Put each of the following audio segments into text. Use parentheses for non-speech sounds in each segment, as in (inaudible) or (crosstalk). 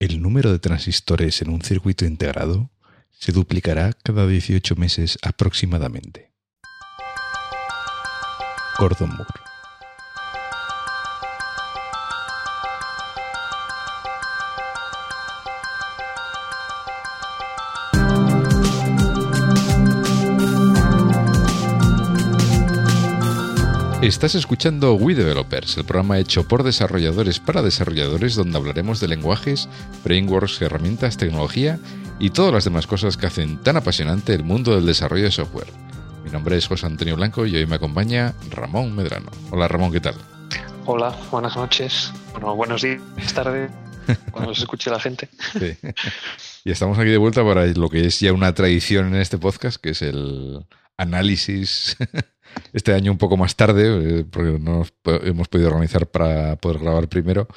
El número de transistores en un circuito integrado se duplicará cada 18 meses aproximadamente. Gordon Moore. Estás escuchando We Developers, el programa hecho por desarrolladores para desarrolladores donde hablaremos de lenguajes, frameworks, herramientas, tecnología y todas las demás cosas que hacen tan apasionante el mundo del desarrollo de software. Mi nombre es José Antonio Blanco y hoy me acompaña Ramón Medrano. Hola Ramón, ¿qué tal? Hola, buenas noches. Bueno, buenos días, tarde, (laughs) cuando se escuche la gente. Sí. Y estamos aquí de vuelta para lo que es ya una tradición en este podcast, que es el análisis este año un poco más tarde, eh, porque no hemos podido organizar para poder grabar primero.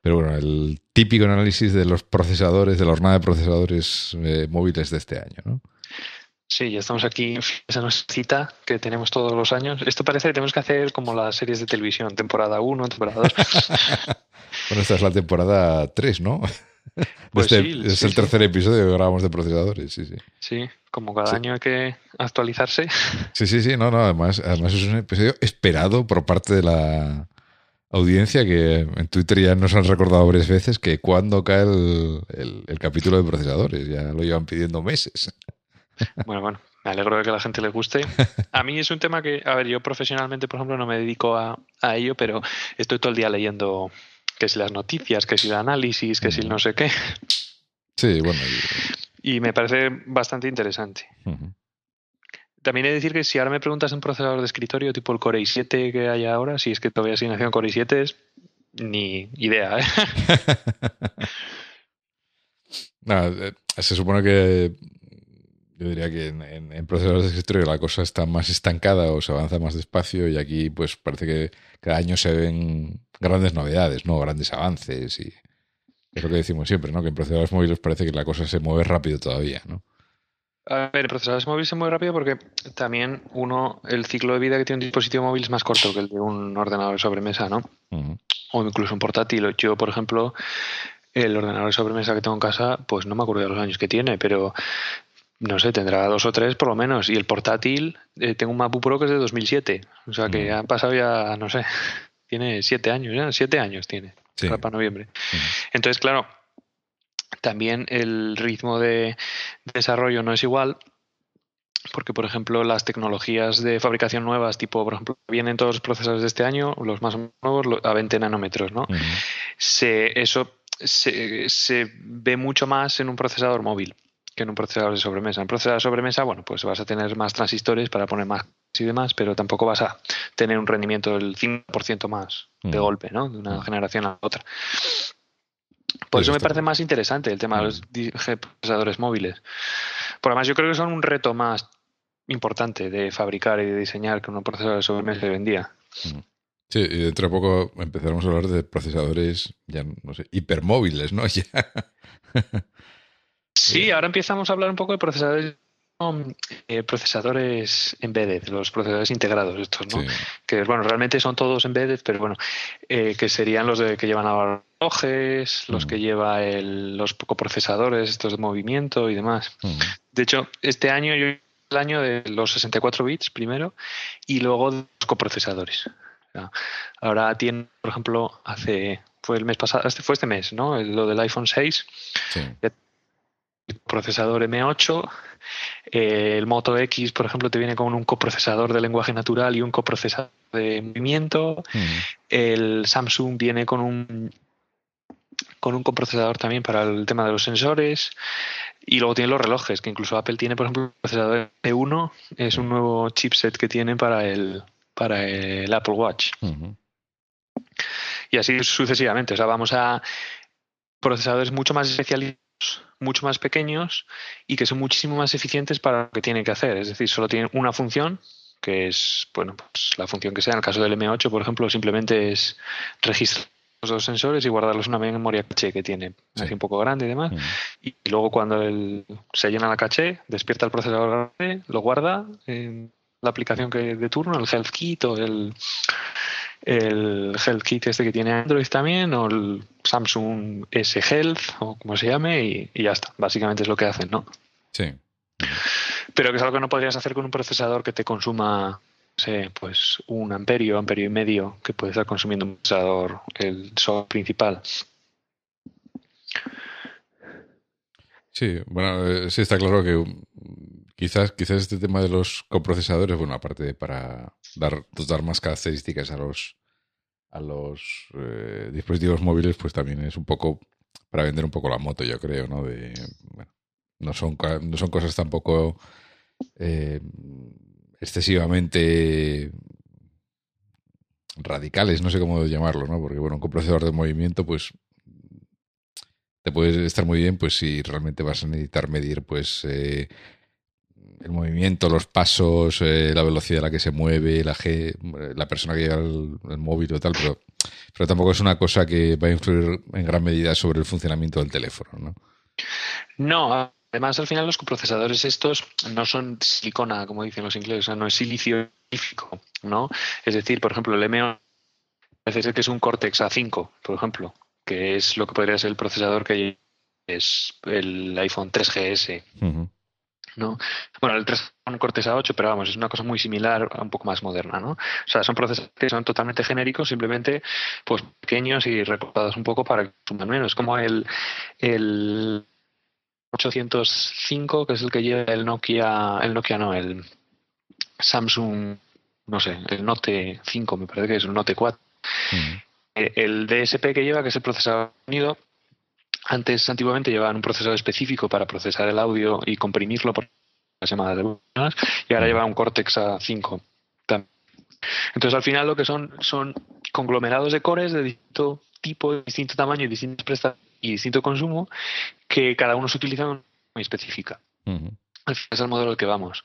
Pero bueno, el típico análisis de los procesadores, de la jornada de procesadores eh, móviles de este año, ¿no? Sí, ya estamos aquí, esa nos cita que tenemos todos los años. Esto parece que tenemos que hacer como las series de televisión, temporada 1, temporada 2. (laughs) bueno, esta es la temporada 3, ¿no? Pues este, es el tercer episodio que grabamos de procesadores, sí, sí. Sí, como cada año hay que actualizarse. (laughs) Sí, sí, sí, no, no, además, además es un episodio esperado por parte de la audiencia que en Twitter ya nos han recordado varias veces que cuando cae el, el capítulo de procesadores, ya lo llevan pidiendo meses. (laughs) Bueno, bueno, me alegro de que a la gente le guste. (laughs) A mí es un tema que, a ver, yo profesionalmente, por ejemplo, no me dedico a, a ello, pero estoy todo el día leyendo que si las noticias, que si el análisis, que si el no sé qué. Sí, bueno. Y, me parece bastante interesante. También he de decir que si ahora me preguntas un procesador de escritorio tipo el Core i7 que hay ahora, si es que todavía sigue naciendo Core i7, es ni idea. ¿eh? (laughs) Eh, se supone que yo diría que en, procesadores de escritorio la cosa está más estancada o se avanza más despacio y aquí pues parece que cada año se ven grandes novedades, ¿no? Grandes avances y es lo que decimos siempre, ¿no? Que en procesadores móviles parece que la cosa se mueve rápido todavía, ¿no? A ver, en procesadores móviles se mueve rápido porque también uno, el ciclo de vida que tiene un dispositivo móvil es más corto que el de un ordenador de sobremesa, ¿no? O incluso un portátil. Yo, por ejemplo, el ordenador de sobremesa que tengo en casa, pues no me acuerdo de los años que tiene, pero no sé, tendrá dos o tres por lo menos. Y el portátil, eh, tengo un MacBook Pro que es de 2007. O sea que han pasado ya, no sé, (laughs) tiene siete años, ya, siete años tiene, para noviembre. Entonces, claro, también el ritmo de desarrollo no es igual. Porque, por ejemplo, las tecnologías de fabricación nuevas, tipo, por ejemplo, vienen todos los procesadores de este año, los más nuevos, a 20 nanómetros, ¿no? se, eso se, se ve mucho más en un procesador móvil que en un procesador de sobremesa. En un procesador de sobremesa, bueno, pues vas a tener más transistores para poner más y demás, pero tampoco vas a tener un rendimiento del 5% más de mm. golpe, ¿no? De una mm. generación a la otra. Por eso me parece más interesante el tema de los mm. (laughs) procesadores móviles. Por además, yo creo que son un reto más importante de fabricar y de diseñar que un procesador de sobremesa de vendía. Sí, y dentro de poco empezaremos a hablar de procesadores, ya no sé, hipermóviles, ¿no? (laughs) Ya. Sí, ahora empezamos a hablar un poco de procesadores eh, procesadores embedded, los procesadores integrados estos, ¿no? Que bueno, realmente son todos embedded, pero bueno, eh, que serían los de, que llevan a relojes, los que lleva el, los coprocesadores, estos de movimiento y demás. De hecho, este año yo el año de los 64 bits primero y luego los coprocesadores. ahora tiene, por ejemplo, hace fue el mes pasado, este fue este mes, ¿no? Lo del iPhone 6. Sí procesador M8. Eh, el Moto X, por ejemplo, te viene con un coprocesador de lenguaje natural y un coprocesador de movimiento. El Samsung viene con un con un coprocesador también para el tema de los sensores. Y luego tiene los relojes, que incluso Apple tiene, por ejemplo, el procesador E1, es un nuevo chipset que tiene para el, para el Apple Watch. Y así sucesivamente. O sea, vamos a procesadores mucho más especializados mucho más pequeños y que son muchísimo más eficientes para lo que tienen que hacer. Es decir, solo tienen una función, que es, bueno, pues la función que sea. En el caso del M8, por ejemplo, simplemente es registrar los dos sensores y guardarlos en una memoria caché que tiene, así un poco grande y demás. Y luego cuando el, se llena la caché, despierta el procesador grande, lo guarda en la aplicación que de turno, el Health Kit o el el Health Kit este que tiene Android también, o el Samsung S Health, o como se llame, y, y ya está. Básicamente es lo que hacen, ¿no? Sí. Pero que es algo que no podrías hacer con un procesador que te consuma sé, pues un amperio, amperio y medio que puede estar consumiendo un procesador, el software principal. Sí, bueno, eh, sí está claro que quizás, quizás este tema de los coprocesadores, bueno, aparte de para dar, dar más características a los a los eh, dispositivos móviles, pues también es un poco para vender un poco la moto, yo creo, ¿no? De, bueno, no son, no son cosas tampoco eh, excesivamente radicales, no sé cómo llamarlo, ¿no? Porque, bueno, un coprocesador de movimiento, pues te puede estar muy bien, pues si realmente vas a necesitar medir, pues eh, el movimiento, los pasos, eh, la velocidad a la que se mueve, la, la persona que lleva el, móvil o tal, pero, pero tampoco es una cosa que va a influir en gran medida sobre el funcionamiento del teléfono, ¿no? No, Además, al final los coprocesadores estos no son silicona, como dicen los ingleses, o sea, no es silicio ¿no? Es decir, por ejemplo, el M1 parece ser que es un Cortex A5, por ejemplo, que es lo que podría ser el procesador que es el iPhone 3GS. ¿No? Bueno, el 3 es un Cortex A8, pero vamos, es una cosa muy similar, un poco más moderna, ¿no? O sea, son procesadores que son totalmente genéricos, simplemente pues pequeños y recortados un poco para que suman menos. Como el, el 805, que es el que lleva el Nokia, el Nokia no, el Samsung, no sé, el Note 5, me parece que es un Note 4. Eh, el DSP que lleva, que es el procesador de sonido, antes, antiguamente, llevaban un procesador específico para procesar el audio y comprimirlo por las llamadas de voz, y ahora lleva un Cortex A5 Entonces, al final, lo que son son conglomerados de cores de distinto tipo, distinto tamaño y distintas prestaciones y distinto consumo que cada uno se utiliza muy específica. Es el modelo al que vamos.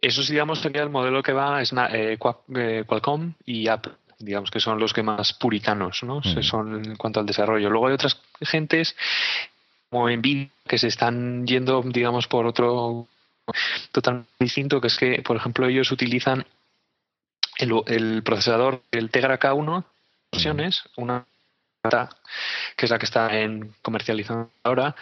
Eso, digamos, sería el modelo que va es eh, eh, Qualcomm y Apple, digamos que son los que más puritanos, ¿no? Son en cuanto al desarrollo. Luego hay otras gentes como Nvidia que se están yendo, digamos, por otro totalmente distinto, que es que, por ejemplo, ellos utilizan el, procesador, el Tegra K1, versiones, una que es la que está en comercializando ahora,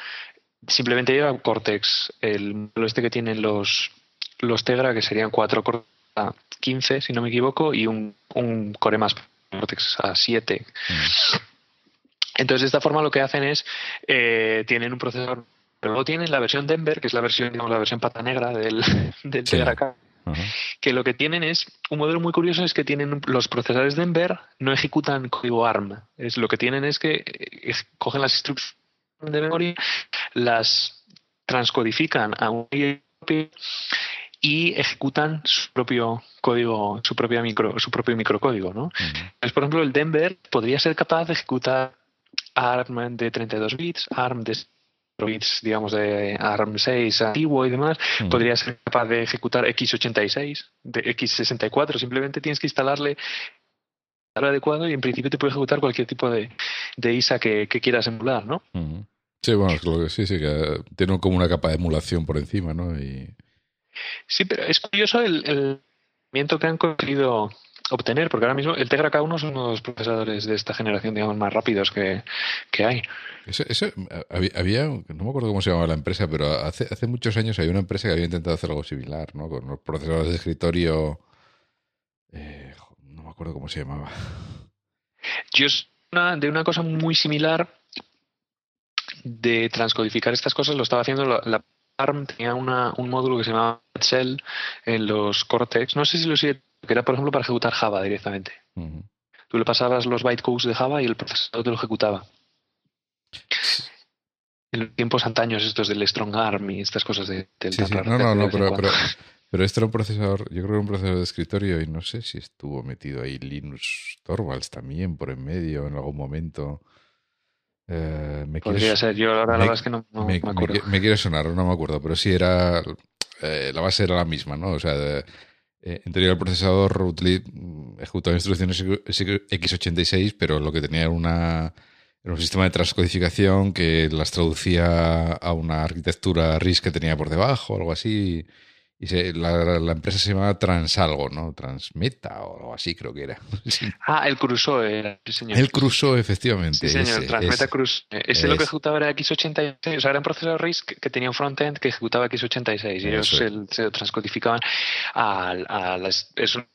simplemente lleva Cortex, el modelo este que tienen los, los Tegra, que serían 4 Cortex a 15, si no me equivoco, y un, un core más Cortex a 7. Mm. Entonces, de esta forma lo que hacen es, eh, tienen un procesador, pero luego tienen la versión Denver, que es la versión, digamos, la versión pata negra del, (laughs) del Tegra K, que lo que tienen es un modelo muy curioso es que tienen los procesadores de Denver no ejecutan código ARM. Es lo que tienen es que eh, cogen las instrucciones de memoria, las transcodifican a un y ejecutan su propio código, su propia micro, su propio microcódigo, ¿no? por ejemplo, el Denver podría ser capaz de ejecutar ARM de 32 bits, ARM de bits, digamos, de ARM6 antiguo y demás, mm. podría ser capaz de ejecutar x86, de x64, simplemente tienes que instalarle el adecuado y en principio te puede ejecutar cualquier tipo de, ISA que, quieras emular, ¿no? Mm. Sí, bueno, sí, sí, que tiene como una capa de emulación por encima, ¿no? Y... Sí, pero es curioso el, el que han conseguido obtener, porque ahora mismo el Tegra K1 son uno de los procesadores de esta generación, digamos, más rápidos que, hay. Eso, había, no me acuerdo cómo se llamaba la empresa, pero hace, hace muchos años había una empresa que había intentado hacer algo similar, ¿no? Con los procesadores de escritorio. Eh, no me acuerdo cómo se llamaba. Yo es de una cosa muy similar de transcodificar estas cosas, lo estaba haciendo la, ARM, tenía una, un módulo que se llamaba Shell en los Cortex. No sé si lo sigue que era, por ejemplo, para ejecutar Java directamente. Tú le pasabas los bytecodes de Java y el procesador te lo ejecutaba. En los tiempos antaños estos del Strong Arm y estas cosas de, del sí, sí. No, no, no, pero, pero, pero, este era un procesador, yo creo que era un procesador de escritorio y no sé si estuvo metido ahí Linux Torvalds también por en medio en algún momento. Eh, me Podría ser, yo ahora la verdad es que no, me, acuerdo. Me, quiere sonar, no me acuerdo, pero sí era. Eh, la base era la misma, ¿no? O sea, de, eh, en teoría el procesador ejecutaba instrucciones x86, pero lo que tenía era, una, un sistema de transcodificación que las traducía a una arquitectura RISC que tenía por debajo, algo así, y la, empresa se llamaba Transalgo, ¿no? Transmeta o algo así creo que era. (laughs) Ah, el Crusoe, señor. El Crusoe, efectivamente. Sí, señor, Transmeta Crusoe. Ese es. lo que ejecutaba era X86, o sea, era un procesador RISC que tenía un frontend que ejecutaba X86 y ellos se, transcodificaban a, a las... Es un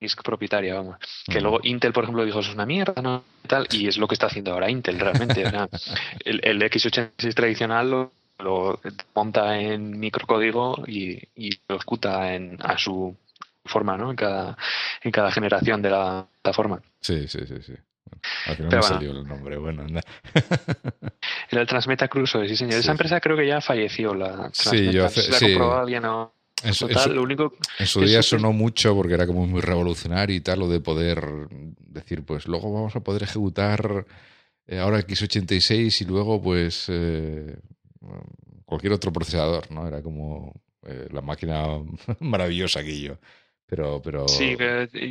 RISC propietaria, vamos. Que luego Intel, por ejemplo, dijo, eso es una mierda, ¿no? Tal, y es lo que está haciendo ahora Intel, realmente. (laughs) el, el X86 tradicional lo lo monta en microcódigo y, lo ejecuta en, a su forma, ¿no? En cada, en cada generación de la plataforma. Sí, sí, sí, sí. al final me salió el nombre, bueno, anda. Era (laughs) el Transmeta Crusoe, sí, señor. Esa empresa creo que ya falleció, la Sí, yo hace, la comprobó alguien o... En su, lo único en su día sonó mucho porque era como muy revolucionario y tal, lo de poder decir, pues luego vamos a poder ejecutar eh, ahora x86 y luego pues eh, cualquier otro procesador, ¿no? Era como eh, la máquina (laughs) maravillosa que yo. Pero, pero... Sí,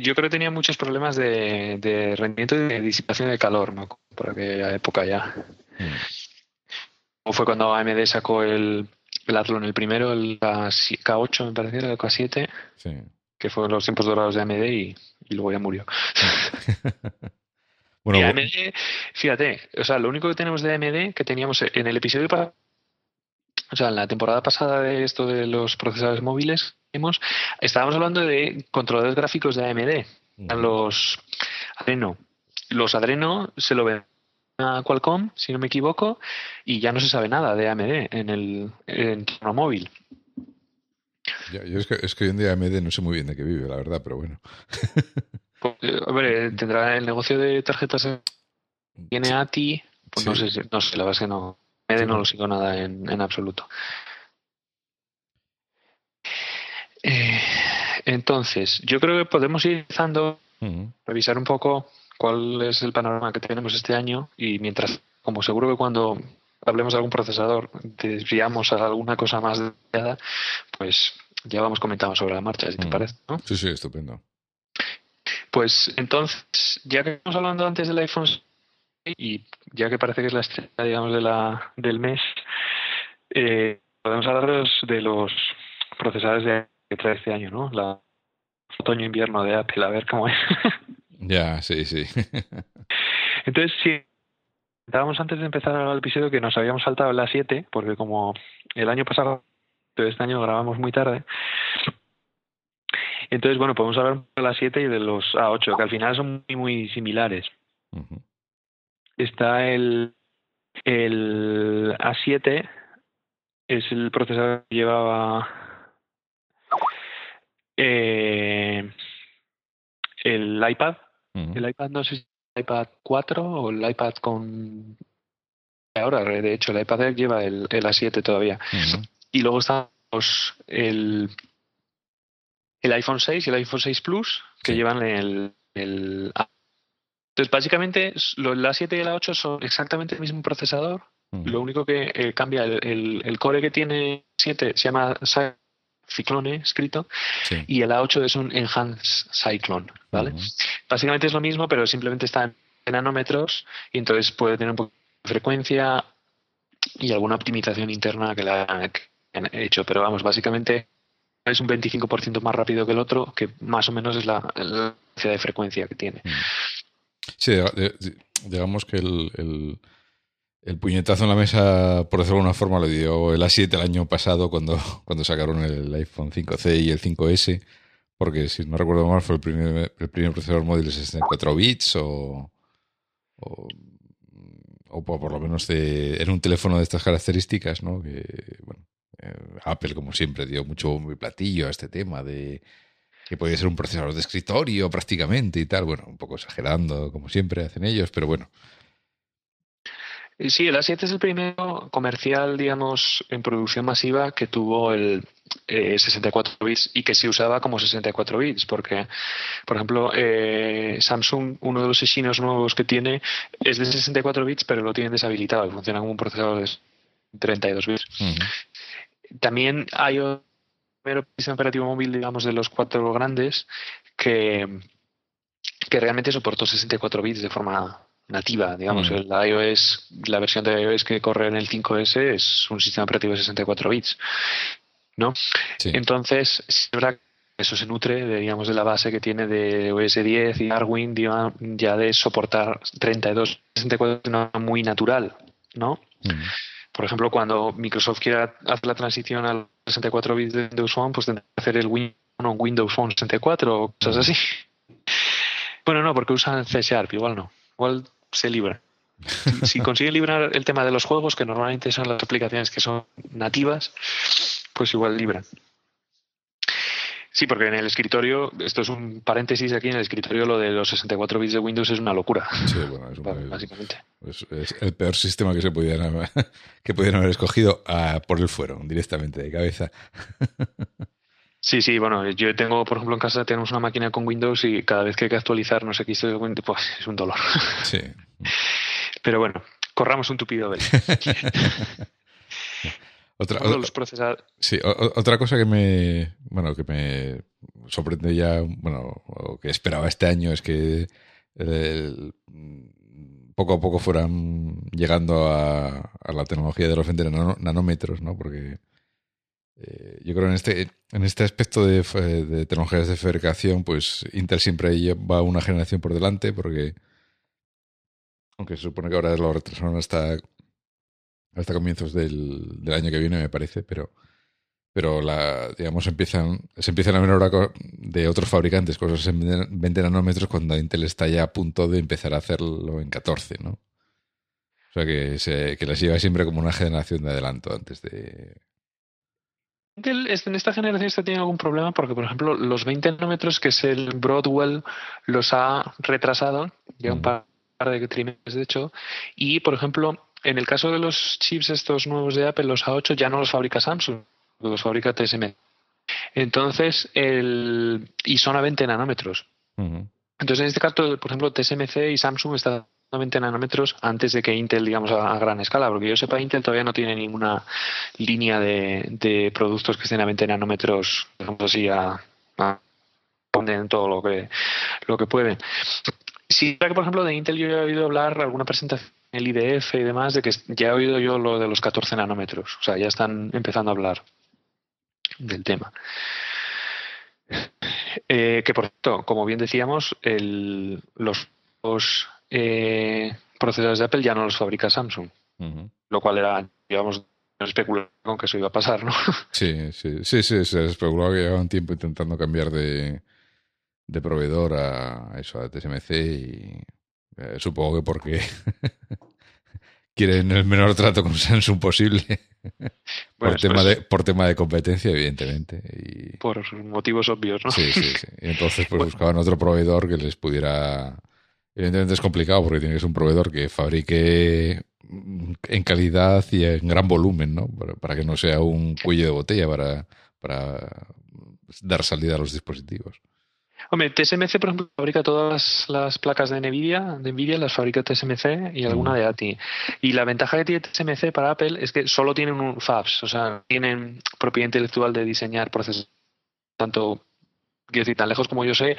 yo creo que tenía muchos problemas de, rendimiento y de disipación de calor, ¿no? Por aquella época ya. Mm. fue cuando AMD sacó el, el Athlon, el primero, el K8, me parece, el K7, sí. que fueron los tiempos dorados de AMD y, luego ya murió. (laughs) bueno, y AMD, fíjate, o sea, lo único que tenemos de AMD que teníamos en el episodio para o sea, en la temporada pasada de esto de los procesadores móviles, hemos, estábamos hablando de controladores gráficos de AMD, los Adreno. Los Adreno se lo ven a Qualcomm, si no me equivoco, y ya no se sabe nada de AMD en el entorno móvil. yo es, que, es que hoy en día AMD no sé muy bien de qué vive, la verdad, pero bueno. Hombre, tendrá el negocio de tarjetas. Tiene ATI, pues no sé, no sé, la verdad es que no, no lo sigo nada en, absoluto. Eh, entonces, yo creo que podemos ir empezando, revisar un poco cuál es el panorama que tenemos este año y mientras, como seguro que cuando hablemos de algún procesador desviamos a alguna cosa más detallada, pues ya vamos comentando sobre la marcha, si te parece. Sí, sí, estupendo. Pues entonces, ya que estamos hablando antes del iPhone y ya que parece que es la estrella, digamos, de la, del mes, eh, podemos hablar de los procesadores de, que trae este año, ¿no? La otoño-invierno de Apple, a ver cómo es. (laughs) ya, sí, sí. (laughs) Entonces, sí, comentábamos antes de empezar el episodio que nos habíamos saltado la 7, porque como el año pasado, este año grabamos muy tarde. Entonces, bueno, podemos hablar de la 7 y de los A8, que al final son muy, muy similares está el, el A7, es el procesador que llevaba eh, el iPad. El iPad no sé si es el iPad 4 o el iPad con... Ahora, de hecho, el iPad lleva el, el A7 todavía. Y luego está el, el iPhone 6 y el iPhone 6 Plus, que llevan el, el entonces, básicamente, la 7 y la 8 son exactamente el mismo procesador. Lo único que eh, cambia, el, el, core que tiene 7 se llama Cyclone escrito y el A8 es un Enhanced Cyclone, ¿vale? Básicamente es lo mismo, pero simplemente está en nanómetros y entonces puede tener un poco de frecuencia y alguna optimización interna que la han hecho, pero vamos, básicamente es un 25% más rápido que el otro, que más o menos es la, la de frecuencia que tiene. Sí, digamos que el, el, puñetazo en la mesa, por decirlo de alguna forma, lo dio el A7 el año pasado cuando, (laughs) cuando sacaron el iPhone 5C y el 5S, porque si no recuerdo mal fue el primer, el primer procesador móvil de 64 bits o, o, por lo menos de, en un teléfono de estas características, ¿no? Que, bueno, eh, Apple, como siempre, dio mucho platillo a este tema de que podía ser un procesador de escritorio prácticamente y tal. Bueno, un poco exagerando, como siempre hacen ellos, pero bueno. Sí, el A7 es el primero comercial, digamos, en producción masiva que tuvo el 64 eh, bits y que se usaba como 64 bits, porque, por ejemplo, eh, Samsung, uno de los chinos nuevos que tiene, es de 64 bits, pero lo tienen deshabilitado y funciona como un procesador de 32 bits. También hay primero sistema operativo móvil, digamos, de los cuatro grandes que, que realmente soportó 64 bits de forma nativa, digamos, el iOS, la versión de iOS que corre en el 5S es un sistema operativo de 64 bits. ¿no? Entonces, es verdad que eso se nutre, de, digamos, de la base que tiene de OS 10 y Darwin ya de soportar 32, 64 de una muy natural, ¿no? Por ejemplo, cuando Microsoft quiera hacer la transición al 64 bits de Windows Phone, pues tendrá que hacer el Windows Phone 64 o cosas así. Bueno, no, porque usan C Sharp, igual no. Igual se libra. Si consiguen librar el tema de los juegos, que normalmente son las aplicaciones que son nativas, pues igual libran. Sí, porque en el escritorio, esto es un paréntesis aquí, en el escritorio lo de los 64 bits de Windows es una locura. Sí, bueno, es (laughs) básicamente. Es, el peor sistema que se pudieran, (laughs) que pudieran haber escogido a, por el fueron, directamente, de cabeza. Sí, sí, bueno, yo tengo, por ejemplo, en casa tenemos una máquina con Windows y cada vez que hay que actualizar no sé qué pues es un dolor. Sí. (laughs) Pero bueno, corramos un tupido velo. Otra, sí, otra cosa que me, bueno, que me sorprende ya, bueno, o que esperaba este año es que poco a poco fueran llegando a, la tecnología de los 20 nanómetros, ¿no? Porque eh, yo creo que en este, en este aspecto de, de, tecnologías de fabricación, pues Intel siempre lleva una generación por delante, porque aunque se supone que ahora lo retrasaron hasta hasta comienzos del, año que viene, me parece, pero pero la, digamos empiezan se empiezan a ver ahora de otros fabricantes cosas en 20 nanómetros cuando Intel está ya a punto de empezar a hacerlo en 14, ¿no? O sea que, se, que les lleva siempre como una generación de adelanto antes de... Intel en esta generación está teniendo algún problema porque, por ejemplo, los 20 nanómetros, que es el Broadwell, los ha retrasado ya un par de trimestres, de hecho, y, por ejemplo, en el caso de los chips estos nuevos de Apple, los A8, ya no los fabrica Samsung, los fabrica TSM. Entonces, el, y son a 20 nanómetros. Entonces, en este caso, por ejemplo, TSMC y Samsung están a 20 nanómetros antes de que Intel, digamos, a, gran escala, porque yo sepa, Intel todavía no tiene ninguna línea de, productos que estén a 20 nanómetros, digamos así, a, a poner todo lo que, lo que pueden. Sí, que por ejemplo de Intel yo he oído hablar alguna presentación el IDF y demás, de que ya he oído yo lo de los 14 nanómetros. O sea, ya están empezando a hablar del tema. Eh, que por cierto, como bien decíamos, el, los, eh, procesadores de Apple ya no los fabrica Samsung, lo cual era, digamos, especular con que eso iba a pasar, ¿no? (laughs) Sí, sí, sí, sí, se especulaba que llevaban tiempo intentando cambiar de, de proveedor a eso, a TSMC y eh, supongo que porque (laughs) quieren el menor trato con Samsung posible. por, tema de, por tema de competencia, evidentemente. Y... Por motivos obvios, ¿no? Sí, sí, sí. Y entonces pues buscaban otro proveedor que les pudiera... Evidentemente es complicado porque tiene que ser un proveedor que fabrique en calidad y en gran volumen, ¿no? Para, que no sea un cuello de botella para, para dar salida a los dispositivos. Hombre, TSMC, por ejemplo, fabrica todas las placas de Nvidia, de Nvidia las fabrica TSMC y alguna de ATI. Y la ventaja que tiene TSMC para Apple es que solo tienen un FABS, o sea, tienen propiedad intelectual de diseñar procesos. Tanto, quiero decir, tan lejos como yo sé,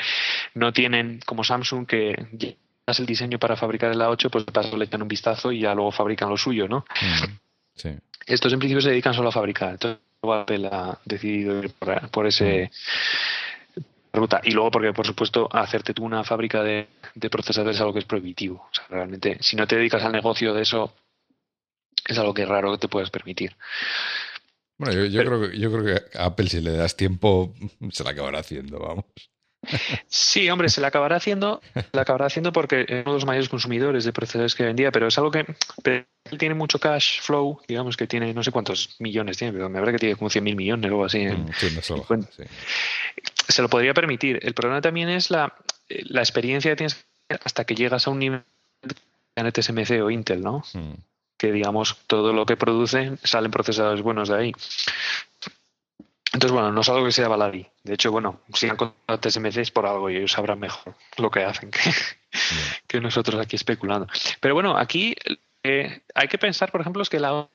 no tienen como Samsung que el diseño para fabricar el A8, pues de paso le echan un vistazo y ya luego fabrican lo suyo, ¿no? Sí. Estos en principio se dedican solo a fabricar. Entonces, Apple ha decidido ir por, ese ruta. Y luego porque, por supuesto, hacerte tú una fábrica de, procesadores es algo que es prohibitivo. O sea, realmente, si no te dedicas al negocio de eso, es algo que es raro que te puedas permitir. Bueno, yo, creo que, yo creo que a Apple, si le das tiempo, (laughs) se la acabará haciendo, vamos. Sí, hombre, se la acabará haciendo, se acabará haciendo porque es uno de los mayores consumidores de procesadores que vendía, pero es algo que él tiene mucho cash flow, digamos que tiene no sé cuántos millones tiene, pero me parece que tiene como 100 mil millones o algo así. Mm, se lo podría permitir. El problema también es la, la experiencia que tienes hasta que llegas a un nivel de TSMC o Intel, ¿no? Mm. Que digamos, todo lo que producen salen procesadores buenos de ahí. Entonces, bueno, no es algo que sea baladí. De hecho, bueno, si han contratado TSMC es por algo y ellos sabrán mejor lo que hacen que, nosotros aquí especulando. Pero bueno, aquí eh, hay que pensar, por ejemplo, es que la,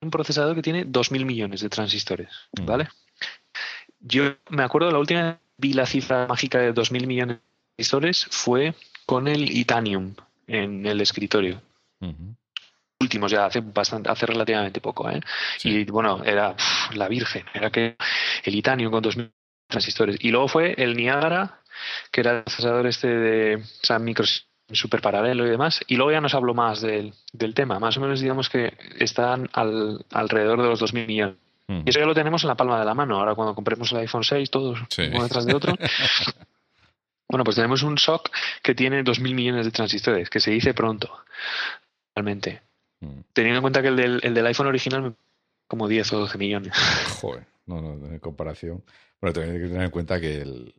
un procesador que tiene 2.000 millones de transistores, mm. ¿vale? Yo me acuerdo la última vi la cifra mágica de 2.000 millones de transistores fue con el Itanium en el escritorio. Últimos ya hace bastante, hace relativamente poco, ¿eh? Y bueno, era la Virgen, era que el Itanium con 2000 transistores. Y luego fue el Niagara, que era el procesador este de o micros super paralelo y demás. Y luego ya nos habló más del, del tema. Más o menos digamos que están al, alrededor de los 2.000 millones. Mm. Y eso ya lo tenemos en la palma de la mano. Ahora cuando compremos el iPhone 6, todos uno detrás de otro. (laughs) bueno, pues tenemos un SOC que tiene 2.000 millones de transistores, que se dice pronto, realmente. Mm. Teniendo en cuenta que el del, el del iPhone original como 10 o 12 millones. (laughs) Joder, no, no, en comparación. Bueno, también hay que tener en cuenta que el,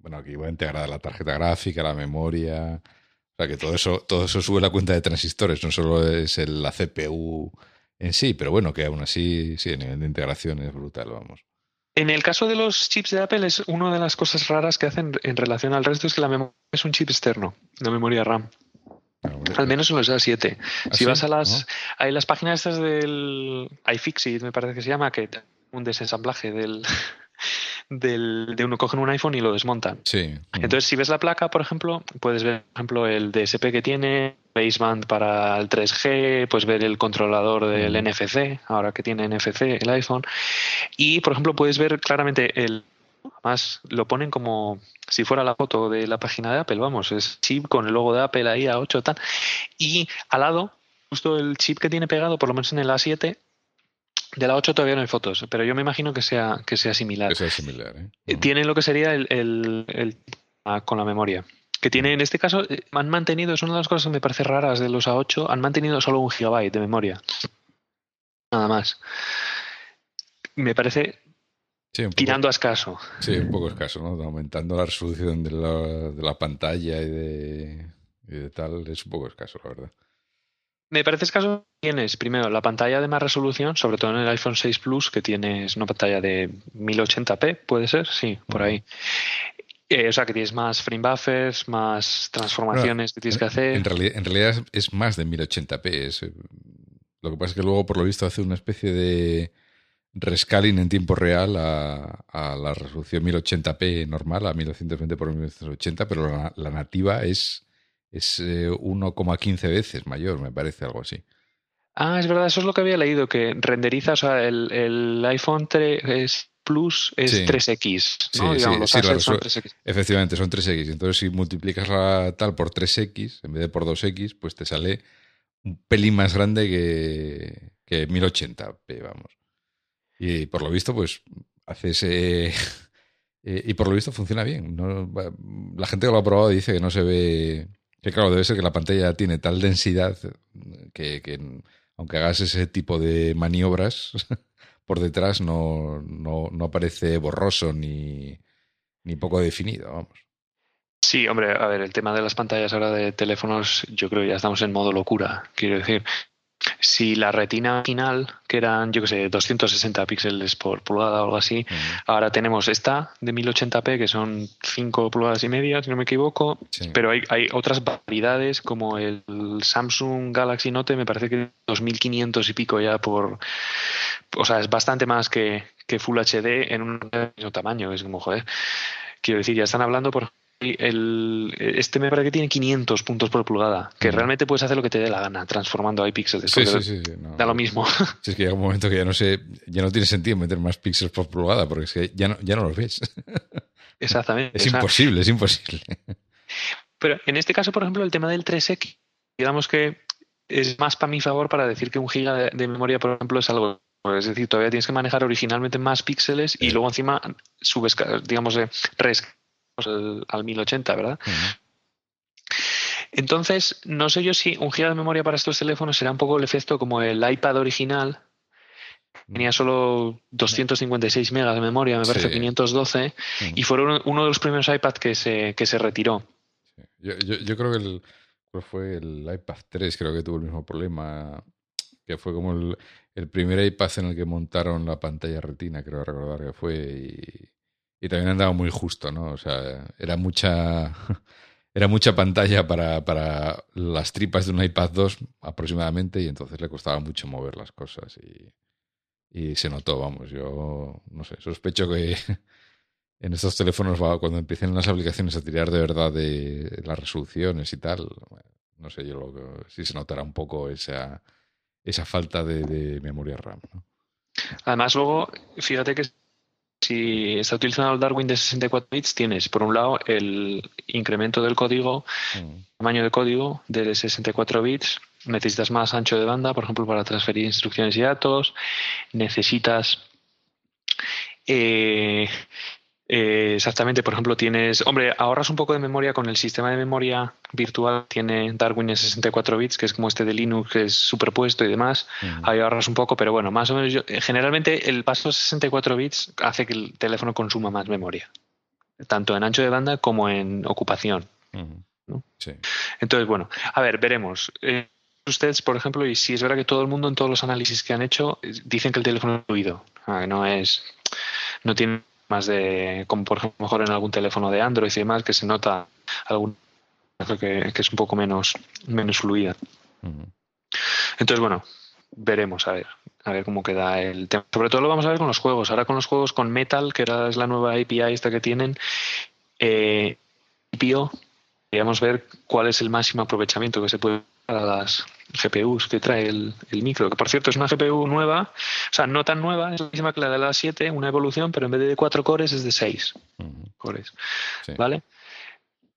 bueno, aquí va integrada la tarjeta gráfica, la memoria, o sea que todo eso, todo eso sube la cuenta de transistores, no solo es la CPU en sí, pero bueno, que aún así, sí, a nivel de integración es brutal, vamos. En el caso de los chips de Apple, es una de las cosas raras que hacen en relación al resto es que la memoria es un chip externo, la memoria RAM. Al menos en los A7. ¿Ah, si vas a las, hay las páginas estas del iFixit, me parece que se llama, que un desensamblaje del, (laughs) del, de uno cogen un iPhone y lo desmontan. Sí. Entonces, si ves la placa, por ejemplo, puedes ver, por ejemplo, el DSP que tiene, baseband para el 3G, puedes ver el controlador del NFC, ahora que tiene NFC el iPhone, y, por ejemplo, puedes ver claramente el Además, lo ponen como si fuera la foto de la página de Apple, vamos, es chip con el logo de Apple ahí a 8 tal. Y al lado, justo el chip que tiene pegado, por lo menos en el A7, de la 8 todavía no hay fotos, pero yo me imagino que sea, que sea similar. Que sea similar, ¿eh? eh tiene lo que sería el, el, ah, con la memoria. Que tiene, en este caso, eh, han mantenido, es una de las cosas que me parece raras de los A8, han mantenido solo un gigabyte de memoria. Nada más. Me parece tirando a escaso. Sí, un poco escaso, ¿no? Aumentando la resolución de la, de la pantalla y de, y de tal, es un poco escaso, la verdad. Me parece escaso. Tienes primero la pantalla de más resolución, sobre todo en el iPhone 6 Plus, que tienes una pantalla de 1080p, puede ser, sí, por ahí. Eh, o sea, que tienes más frame buffers, más transformaciones que tienes que hacer. En realidad, en realidad es más de 1080p. Eh, lo que pasa es que luego, por lo visto, hace una especie de rescaling en tiempo real a, la resolución 1080p normal, a 1920 x 1980, pero la nativa es es 1,15 eh, veces mayor, me parece algo así. Ah, es verdad, eso es lo que había leído, que renderiza, o sea, el, el iPhone 3 Plus es 3X, ¿no? Digamos, sí, son 3X. Efectivamente, son 3X. Entonces, si multiplicas la tal por 3X en vez de por 2X, pues te sale un pelín más grande que, que 1080p, vamos. Y por lo visto, pues hace ese... (laughs) Eh, y por lo visto funciona bien. La gente que lo ha probado dice que no se ve que claro, debe ser que la pantalla tiene tal densidad que, aunque hagas ese tipo de maniobras (laughs) por detrás no, no, no parece borroso ni, ni poco definido, vamos. Sí, hombre, a ver, el tema de las pantallas ahora de teléfonos, yo creo que ya estamos en modo locura. Quiero decir, si la retina final, que eran, yo que sé, 260 píxeles por pulgada o algo así, ahora tenemos esta de 1080p, que son 5 pulgadas y media, si no me equivoco, pero hay, hay, otras variedades como el Samsung Galaxy Note, me parece que 2500 y pico ya por... O sea, es bastante más que, que Full HD en un mismo tamaño, es como, joder. Quiero decir, ya están hablando, por el, este me parece que tiene 500 puntos por pulgada, que realmente puedes hacer lo que te dé la gana, transformando ahí píxeles. Sí, sí, sí, da lo mismo. es que llega un momento que ya no sé, ya no tiene sentido meter más píxeles por pulgada, porque es que ya no, ya no los ves. (laughs) Exactamente. Es imposible, es imposible. Pero en este caso, por ejemplo, el tema del 3X, digamos que es más para mi favor para decir que un giga de, memoria, por ejemplo, es algo es decir, todavía tienes que manejar originalmente más píxeles y luego encima subes, digamos, de al, 1080, ¿verdad? Entonces, no sé yo si un giga de memoria para estos teléfonos será un poco el efecto como el iPad original. Tenía solo 256 megas de memoria, me parece 512, y fue uno de los primeros iPad que se, que se retiró. Yo, yo, creo que el, fue el iPad 3, creo que tuvo el mismo problema, que fue como el, el primer iPad en el que montaron la pantalla retina, creo recordar que fue, y, y también andaba muy justo, ¿no? O sea, era mucha, (laughs) era mucha pantalla para, para las tripas de un iPad 2 aproximadamente y entonces le costaba mucho mover las cosas y, y se notó, vamos, yo no sé, sospecho que (laughs) en estos teléfonos cuando empiecen las aplicaciones a tirar de verdad de las resoluciones y tal, no sé, yo lo, sí se notará un poco esa, esa falta de, memoria RAM. Además, luego, fíjate que si está utilizando el Darwin de 64 bits, tienes por un lado el incremento del código, mm. tamaño de código de 64 bits, necesitas más ancho de banda, por ejemplo, para transferir instrucciones y datos, necesitas eh, eh, exactamente, por ejemplo, tienes, hombre, ahorras un poco de memoria con el sistema de memoria virtual, tiene Darwin en 64 bits, que es como este de Linux, que es superpuesto y demás, ahí ahorras un poco, pero bueno, más o menos, generalmente el paso a 64 bits hace que el teléfono consuma más memoria, tanto en ancho de banda como en ocupación. Entonces, bueno, a ver, veremos. Eh, ustedes, por ejemplo, y si es verdad que todo el mundo en todos los análisis que han hecho dicen que el teléfono es fluido, ah, no es, no tiene más de, como por ejemplo mejor en algún teléfono de Android y demás, que se nota algún que, que es un poco menos, menos fluida. Entonces, bueno, veremos a ver, a ver cómo queda el tema. Sobre todo lo vamos a ver con los juegos. Ahora con los juegos con Metal, que era, es la nueva API esta que tienen, eh, queríamos ver cuál es el máximo aprovechamiento que se puede para las GPUs que trae el, micro, que por cierto es una GPU nueva, o sea, no tan nueva, es la misma que la de la 7, una evolución, pero en vez de 4 cores es de 6 cores. ¿Vale?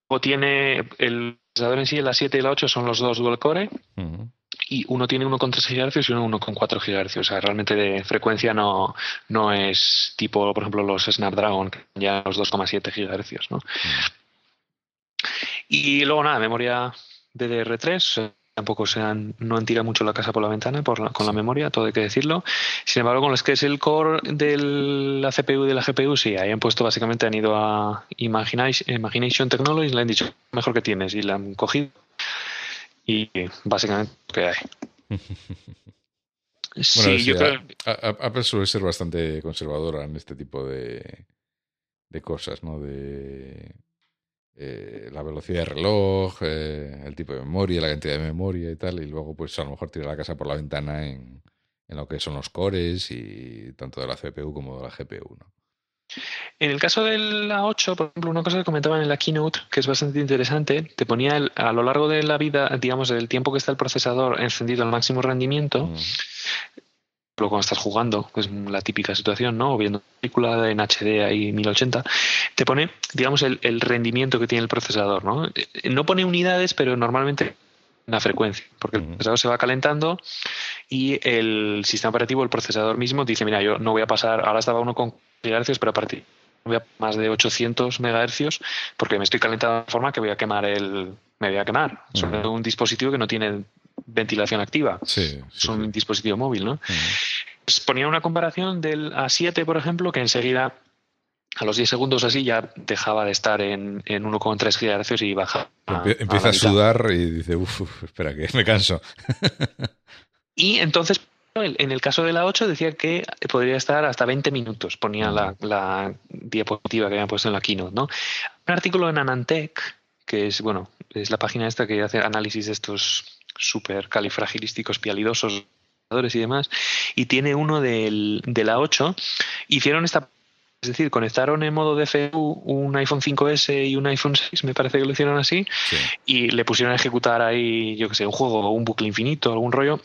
O tiene el procesador en sí, la 7 y la 8 son los dos dual core. Y uno tiene 1,3 GHz y uno 1,4 GHz. O sea, realmente de frecuencia no, no es tipo, por ejemplo, los Snapdragon, ya los 2,7 GHz. ¿no? Y luego nada, memoria DDR3, tampoco se han, no han tirado mucho la casa por la ventana por con la memoria, todo hay que decirlo. Sin embargo, con los que es el core de la CPU y de la GPU, sí, ahí han puesto básicamente, han ido a Imagination, Imagination Technologies, le han dicho mejor que tienes y la han cogido. Y básicamente, ¿qué hay? (laughs) sí, yo creo. Apple suele ser bastante conservadora en este tipo de, de cosas, ¿no? De eh, la velocidad de reloj, eh, el tipo de memoria, la cantidad de memoria y tal, y luego pues a lo mejor tira la casa por la ventana en, en lo que son los cores y tanto de la CPU como de la GPU. ¿no? En el caso de la 8, por ejemplo, una cosa que comentaban en la keynote, que es bastante interesante, te ponía a lo largo de la vida, digamos, del tiempo que está el procesador encendido al máximo rendimiento, mm cuando estás jugando, es la típica situación, ¿no? O viendo una película en HD ahí 1080, te pone, digamos, el, rendimiento que tiene el procesador, ¿no? No pone unidades, pero normalmente la frecuencia, porque el procesador se va calentando y el sistema operativo, el procesador mismo, dice, mira, yo no voy a pasar, ahora estaba uno con GHz, pero a partir voy a más de 800 MHz porque me estoy calentando de forma que voy a quemar el me voy a quemar sobre un dispositivo que no tiene ventilación activa. Sí, es un dispositivo móvil, ¿no? Pues ponía una comparación del A7, por ejemplo, que enseguida a los 10 segundos así ya dejaba de estar en, en 1,3 GHz y baja. Empieza a, sudar y dice, uff, espera, que me canso. (laughs) y entonces, en el caso de la 8 decía que podría estar hasta 20 minutos, ponía la, la diapositiva que habían puesto en la keynote, ¿no? Un artículo en Anantec, que es, bueno, es la página esta que hace análisis de estos super califragilísticos pialidosos y demás, y tiene uno del, de la 8. Hicieron esta es decir, conectaron en modo DFU un iPhone 5S y un iPhone 6, me parece que lo hicieron así, y le pusieron a ejecutar ahí, yo que sé, un juego o un bucle infinito, algún rollo,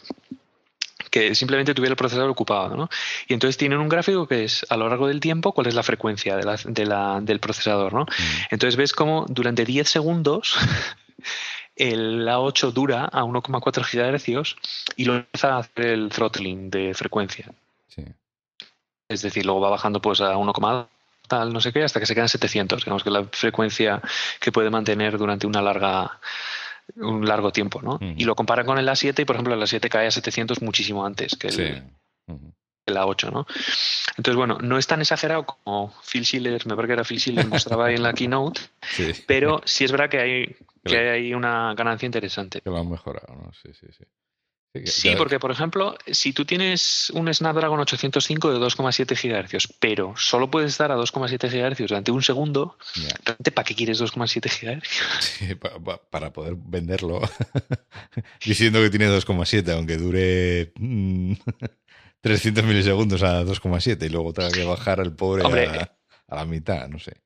que simplemente tuviera el procesador ocupado. ¿no? Y entonces tienen un gráfico que es a lo largo del tiempo cuál es la frecuencia de la, de la, del procesador. ¿no? Mm. Entonces ves como durante 10 segundos (laughs) el A8 dura a 1,4 GHz y lo empieza a hacer el throttling de frecuencia. Es decir, luego va bajando pues a 1,2 tal, no sé qué, hasta que se queda en 700. Digamos que la frecuencia que puede mantener durante una larga un largo tiempo, ¿no? Y lo compara con el A7 y, por ejemplo, el A7 cae a 700 muchísimo antes que el, el A8, ¿no? Entonces, bueno, no es tan exagerado como Phil Schiller, me parece que era Phil Schiller, mostraba ahí en la keynote, (laughs) pero sí es verdad que hay, que hay una ganancia interesante. Que lo han mejorado, ¿no? Sí, sí, sí. Sí, porque por ejemplo, si tú tienes un Snapdragon 805 de 2,7 GHz, pero solo puedes estar a 2,7 GHz durante un segundo, ¿para qué quieres 2,7 GHz? (laughs) para poder venderlo (laughs) diciendo que tiene 2,7, aunque dure 300 mm, (laughs) milisegundos a 2,7 y luego tenga que bajar el pobre a, a la mitad, no sé.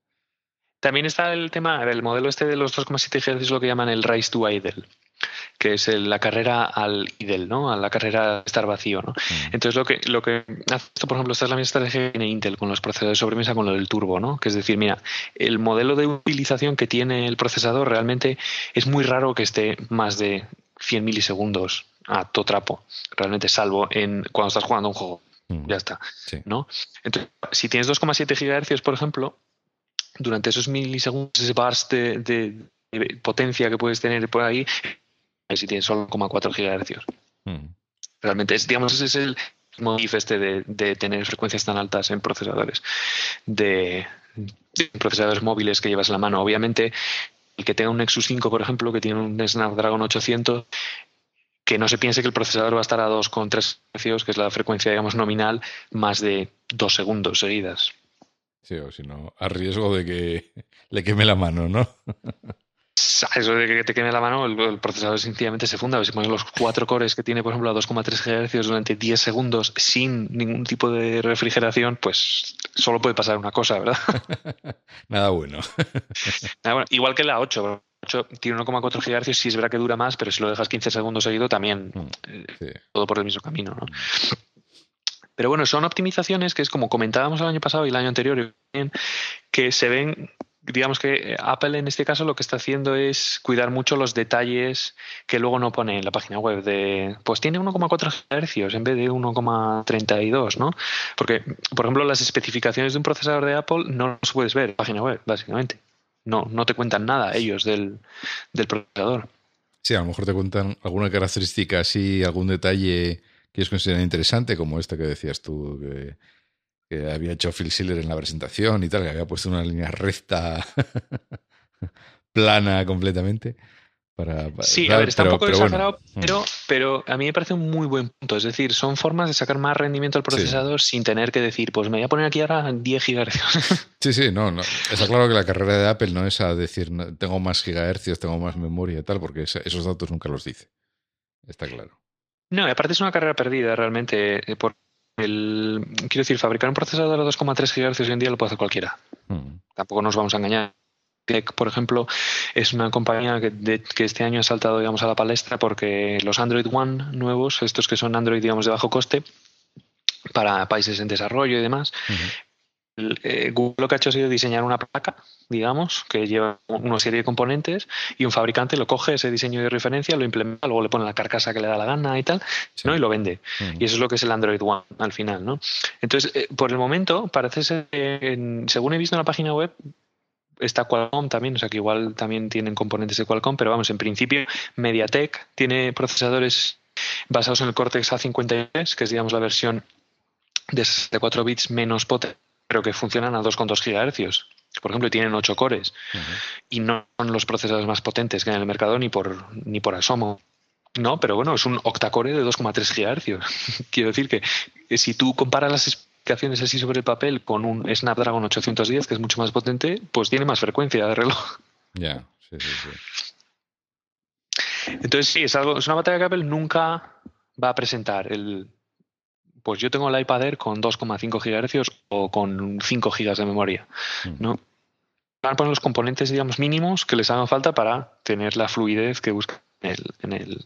También está el tema, el modelo este de los 2,7 GHz es lo que llaman el Rise to Idle. que es la carrera al IDEL, ¿no? A la carrera a estar vacío, ¿no? Mm. Entonces lo que lo que hace esto, por ejemplo, esta es la misma estrategia que tiene Intel con los procesadores de sobremesa con lo del turbo, ¿no? Que es decir, mira, el modelo de utilización que tiene el procesador realmente es muy raro que esté más de 100 milisegundos a todo trapo, realmente salvo en cuando estás jugando un juego. Mm. Ya está, ¿no? Entonces, si tienes 2,7 GHz, por ejemplo, durante esos milisegundos, ese burst de potencia que puedes tener por ahí, si tienes solo 0,4 GHz. Hmm. Realmente, es, digamos, ese es el motivo este de, tener frecuencias tan altas en procesadores, de, procesadores móviles que llevas en la mano. Obviamente, el que tenga un Nexus 5, por ejemplo, que tiene un Snapdragon 800, que no se piense que el procesador va a estar a 2,3 Hz, que es la frecuencia, digamos, nominal, más de dos segundos seguidas. Sí, o si no, a riesgo de que (laughs) le queme la mano, ¿no? (laughs) eso de que te queme la mano, el, procesador sencillamente se funda. Si pones los cuatro cores que tiene, por ejemplo, a 2,3 GHz durante 10 segundos sin ningún tipo de refrigeración, pues solo puede pasar una cosa, ¿verdad? (laughs) Nada bueno. Nada bueno. Igual que la 8. 8 tiene 1,4 GHz, sí es verdad que dura más, pero si lo dejas 15 segundos seguido, también mm, eh, todo por el mismo camino, ¿no? Pero bueno, son optimizaciones que es como comentábamos el año pasado y el año anterior, que se ven digamos que Apple en este caso lo que está haciendo es cuidar mucho los detalles que luego no pone en la página web de pues tiene 1,4 Hz en vez de 1,32, ¿no? Porque, por ejemplo, las especificaciones de un procesador de Apple no los puedes ver en la página web, básicamente. No, no te cuentan nada ellos del, del procesador. Sí, a lo mejor te cuentan alguna característica así, algún detalle que ellos consideran interesante, como esta que decías tú, que que había hecho Phil Schiller en la presentación y tal, que había puesto una línea recta, (laughs) plana completamente. Para, sí, a ver, está un poco exagerado, mm. pero, pero, a mí me parece un muy buen punto. Es decir, son formas de sacar más rendimiento al procesador sin tener que decir, pues me voy a poner aquí ahora 10 gigahercios. (laughs) Sí, sí, no, no. Está claro que la carrera de Apple no es a decir, tengo más gigahercios, tengo más memoria y tal, porque esos datos nunca los dice. Está claro. No, aparte es una carrera perdida realmente, eh, por el, quiero decir, fabricar un procesador de 2,3 GHz hoy en día lo puede hacer cualquiera. Hmm. Tampoco nos vamos a engañar. por ejemplo, es una compañía que, que, este año ha saltado digamos, a la palestra porque los Android One nuevos, estos que son Android digamos, de bajo coste, para países en desarrollo y demás, eh, Google lo que ha hecho ha sido diseñar una placa, digamos, que lleva una serie de componentes y un fabricante lo coge ese diseño de referencia, lo implementa, luego le pone la carcasa que le da la gana y tal, ¿no? Y lo vende. Mm. Y eso es lo que es el Android One al final, ¿no? Entonces, eh, por el momento, parece ser, según he visto en la página web, está Qualcomm también, o sea que igual también tienen componentes de Qualcomm, pero vamos, en principio MediaTek tiene procesadores basados en el Cortex A53, que es digamos la versión de 64 bits menos potente pero que funcionan a 2,2 GHz. Por ejemplo, tienen 8 cores y no son los procesadores más potentes que hay en el mercado ni por, ni por asomo. No, pero bueno, es un octacore de 2,3 GHz. (laughs) Quiero decir que, si tú comparas las especificaciones así sobre el papel con un Snapdragon 810, que es mucho más potente, pues tiene más frecuencia de reloj. Ya, sí, sí, sí. Entonces, sí, es, algo, es una batalla que Apple nunca va a presentar. El, pues yo tengo el iPad Air con 2,5 GHz o con 5 GB de memoria. Mm. ¿no? Van a poner los componentes, digamos, mínimos que les hagan falta para tener la fluidez que buscan en el,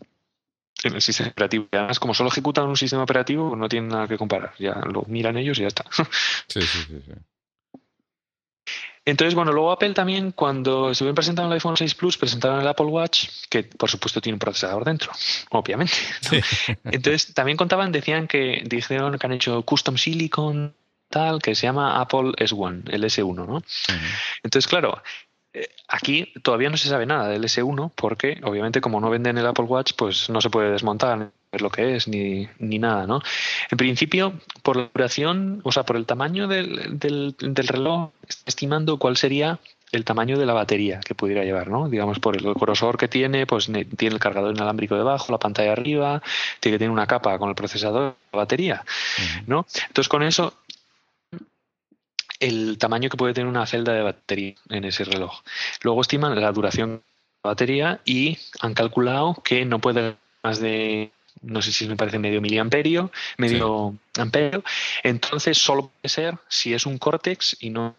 en el, sistema operativo. Y además, como solo ejecutan un sistema operativo, no tienen nada que comparar. Ya lo miran ellos y ya está. Sí, sí, sí. sí. Entonces, bueno, luego Apple también, cuando estuvieron presentando el iPhone 6 Plus, presentaron el Apple Watch, que por supuesto tiene un procesador dentro, obviamente. Entonces, también contaban, decían que dijeron que han hecho custom silicon tal, que se llama Apple S1, el S1, ¿no? Entonces, claro, eh, aquí todavía no se sabe nada del S1 porque obviamente como no venden el Apple Watch pues no se puede desmontar ver lo que es ni, ni nada, ¿no? En principio, por la duración, o sea, por el tamaño del, del, reloj, estimando cuál sería el tamaño de la batería que pudiera llevar, ¿no? Digamos, por el grosor que tiene, pues tiene el cargador inalámbrico debajo, la pantalla arriba, tiene que tener una capa con el procesador, la batería, ¿no? Entonces, con eso el tamaño que puede tener una celda de batería en ese reloj. Luego estiman la duración de la batería y han calculado que no puede más de no sé si me parece medio miliamperio, medio amperio. Entonces solo puede ser si es un Cortex y no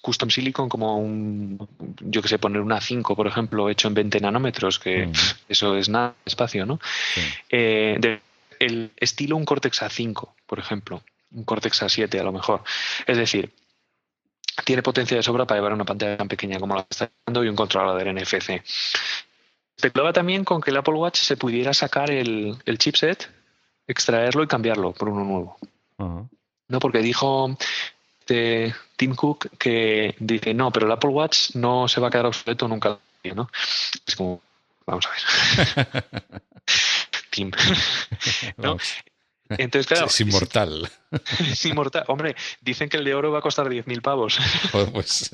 custom silicon como un, yo que sé, poner una 5, por ejemplo, hecho en 20 nanómetros, que mm. (laughs) eso es nada espacio, ¿no? Eh, el estilo un Cortex A5, por ejemplo, un Cortex A7 a lo mejor. Es decir, tiene potencia de sobra para llevar una pantalla tan pequeña como la que está dando y un controlador NFC. Especulaba también con que el Apple Watch se pudiera sacar el, chipset, extraerlo y cambiarlo por uno nuevo. No, porque dijo este Tim Cook que dice, no, pero el Apple Watch no se va a quedar obsoleto nunca. ¿no? Es como, vamos a ver. (laughs) Tim. (laughs) ¿No? Entonces, claro. Es inmortal. (laughs) Es inmortal. Hombre, dicen que el de oro va a costar 10.000 pavos. Pues,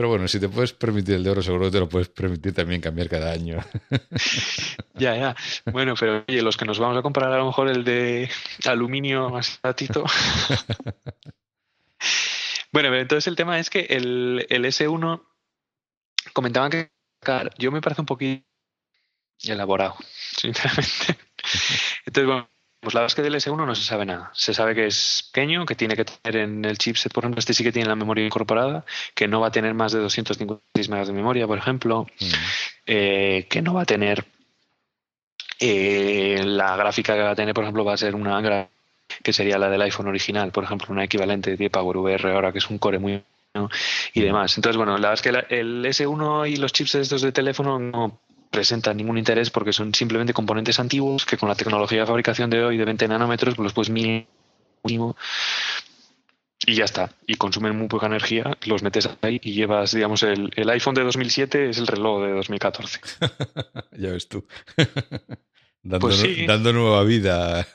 pero bueno, si te puedes permitir el de oro, seguro que te lo puedes permitir también cambiar cada año. (laughs) Ya, ya. Bueno, pero oye, los que nos vamos a comprar a lo mejor el de aluminio más ratito. (laughs) Bueno, pero entonces el tema es que el, el S1 comentaban que yo me parece un poquito elaborado, sinceramente. (laughs) Entonces, bueno, pues la verdad es que del S1 no se sabe nada. Se sabe que es pequeño, que tiene que tener en el chipset, por ejemplo, este sí que tiene la memoria incorporada, que no va a tener más de 256 megas de memoria, por ejemplo, mm. eh, que no va a tener eh, la gráfica que va a tener, por ejemplo, va a ser una que sería la del iPhone original, por ejemplo, una equivalente de PowerVR ahora que es un core muy y mm. demás. Entonces, bueno, la verdad es que el S1 y los chips estos de teléfono no presentan ningún interés porque son simplemente componentes antiguos que con la tecnología de fabricación de hoy de 20 nanómetros pues los puedes mínimo y ya está. Y consumen muy poca energía, los metes ahí y llevas, digamos, el, el iPhone de 2007 es el reloj de 2014. (laughs) ya ves tú. (laughs) dando, pues dando nueva vida.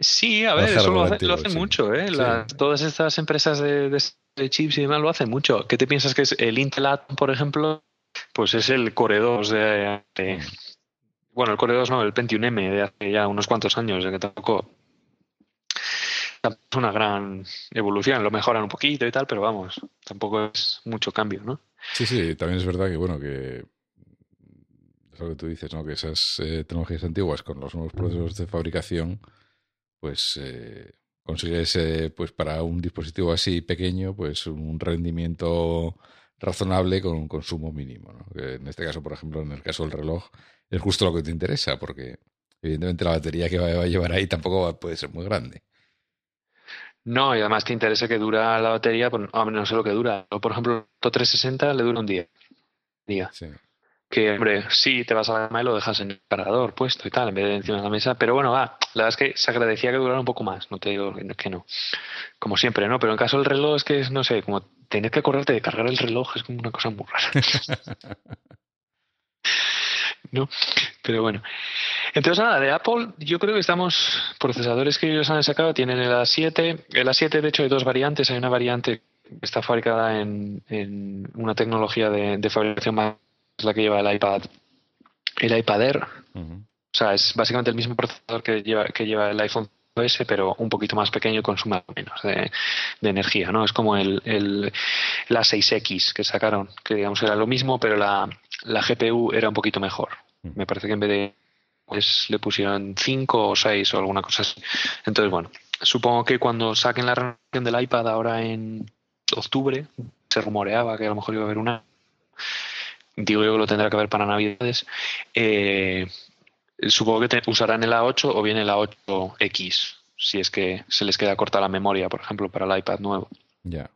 Sí, a ver, eso lo, hacen mucho, ¿eh? todas estas empresas de, de, chips y demás lo hacen mucho. ¿Qué te piensas que es el Intel Atom, por ejemplo? Pues es el Core 2 de, mm. bueno, el Core 2 no, el Pentium M de hace ya unos cuantos años, de que tampoco es una gran evolución, lo mejoran un poquito y tal, pero vamos, tampoco es mucho cambio, ¿no? Sí, sí, también es verdad que, bueno, que es lo que tú dices, ¿no? Que esas eh, tecnologías antiguas con los nuevos procesos de fabricación, pues eh, consigues, eh, pues para un dispositivo así pequeño, pues un rendimiento razonable con un consumo mínimo. ¿no? en este caso, por ejemplo, en el caso del reloj, es justo lo que te interesa, porque evidentemente la batería que va a llevar ahí tampoco puede ser muy grande. No, y además te interesa que dura la batería, pues, no sé lo que dura. Por ejemplo, el 360 le dura un día. día. Sí que, hombre, sí, te vas a la cama y lo dejas en el cargador puesto y tal, en vez de encima de la mesa. Pero bueno, va, la verdad es que se agradecía que durara un poco más, no te digo que no. Como siempre, ¿no? Pero en caso del reloj es que, es, no sé, como tener que acordarte de cargar el reloj es como una cosa muy rara. (laughs) ¿No? Pero bueno. Entonces, nada, de Apple, yo creo que estamos, procesadores que ellos han sacado, tienen el A7. El A7, de hecho, hay dos variantes. Hay una variante que está fabricada en, en una tecnología de, de fabricación más es la que lleva el iPad, el iPad Air. O sea, es básicamente el mismo procesador que lleva, que lleva el iPhone OS, pero un poquito más pequeño y consume menos de, energía, ¿no? Es como el, el, la 6X que sacaron, que digamos era lo mismo, pero la, la GPU era un poquito mejor. Me parece que en vez de pues le pusieron 5 o 6 o alguna cosa así. Entonces, bueno, supongo que cuando saquen la renovación del iPad ahora en octubre, se rumoreaba que a lo mejor iba a haber una digo yo que lo tendrá que ver para Navidades. Eh, supongo que usarán el A8 o bien el A8X, si es que se les queda corta la memoria, por ejemplo, para el iPad nuevo. Ya.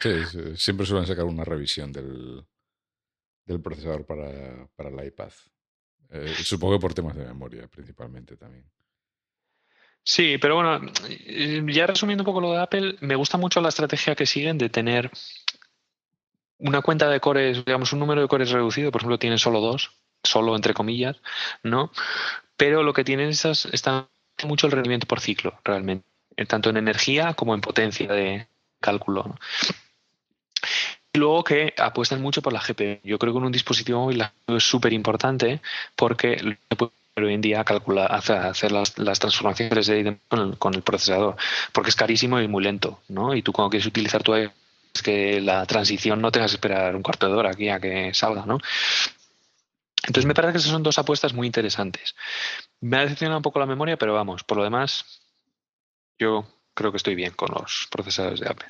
Sí, siempre suelen sacar una revisión del, del procesador para, para el iPad. Eh, supongo que por temas de memoria, principalmente también. Sí, pero bueno, ya resumiendo un poco lo de Apple, me gusta mucho la estrategia que siguen de tener una cuenta de cores, digamos, un número de cores reducido, por ejemplo, tiene solo dos, solo entre comillas, ¿no? Pero lo que tienen esas está mucho el rendimiento por ciclo, realmente, eh, tanto en energía como en potencia de cálculo. Y luego que apuestan mucho por la GPU. Yo creo que en un dispositivo móvil la GPU es súper importante porque hoy en día calcular, hacer, las, transformaciones de con el, con el procesador, porque es carísimo y muy lento, ¿no? Y tú cuando quieres utilizar tu que la transición no tengas que esperar un cuarto de hora aquí a que salga, ¿no? Entonces me parece que esas son dos apuestas muy interesantes. Me ha decepcionado un poco la memoria, pero vamos, por lo demás, yo creo que estoy bien con los procesadores de Apple.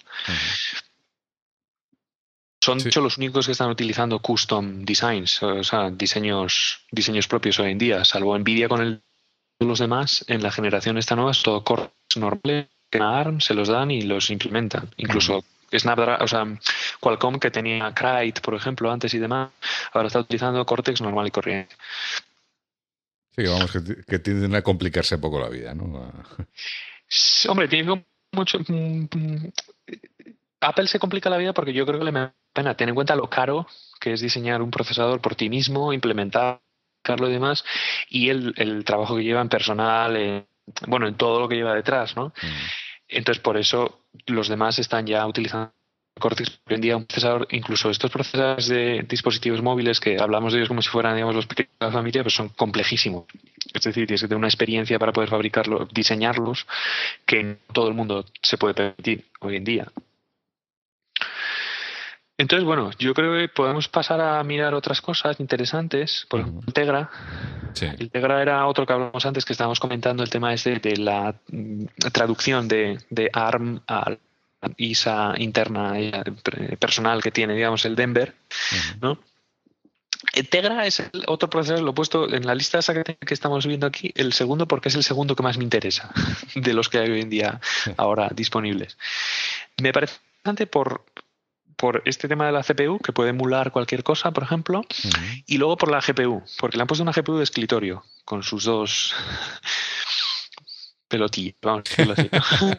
Son de hecho los únicos que están utilizando custom designs, o sea, diseños, diseños propios hoy en día, salvo Nvidia con el los demás, en la generación esta nueva es todo Cortex normal, que ARM se los dan y los implementan. Incluso Snapdragon, o sea, Qualcomm que tenía Kite, por ejemplo, antes y demás, ahora está utilizando Cortex normal y corriente. Sí, que vamos, que, tienden a complicarse poco la vida, ¿no? Hombre, tiene mucho. Mm, mm, Apple se complica la vida porque yo creo que le da pena tener en cuenta lo caro que es diseñar un procesador por ti mismo, implementarlo y demás, y el, el trabajo que lleva en personal, bueno, en todo lo que lleva detrás, ¿no? Mm. Entonces, por eso los demás están ya utilizando Cortex hoy en día un procesador, incluso estos procesadores de dispositivos móviles que hablamos de ellos como si fueran, digamos, los pequeños de la familia, pues son complejísimos. Es decir, tienes que tener una experiencia para poder fabricarlos, diseñarlos, que todo el mundo se puede permitir hoy en día. Entonces, bueno, yo creo que podemos pasar a mirar otras cosas interesantes. Por ejemplo, Integra. Integra era otro que hablamos antes, que estábamos comentando el tema este de la mm, traducción de, ARM a ISA interna eh, personal que tiene, digamos, el Denver, ¿no? Integra es el otro procesador, lo he puesto en la lista esa que, estamos viendo aquí, el segundo porque es el segundo que más me interesa (laughs) de los que hay hoy en día ahora disponibles. Me parece interesante por, por este tema de la CPU, que puede emular cualquier cosa, por ejemplo, y luego por la GPU, porque le han puesto una GPU de escritorio con sus dos (laughs) pelotillas, vamos a decirlo así. (laughs)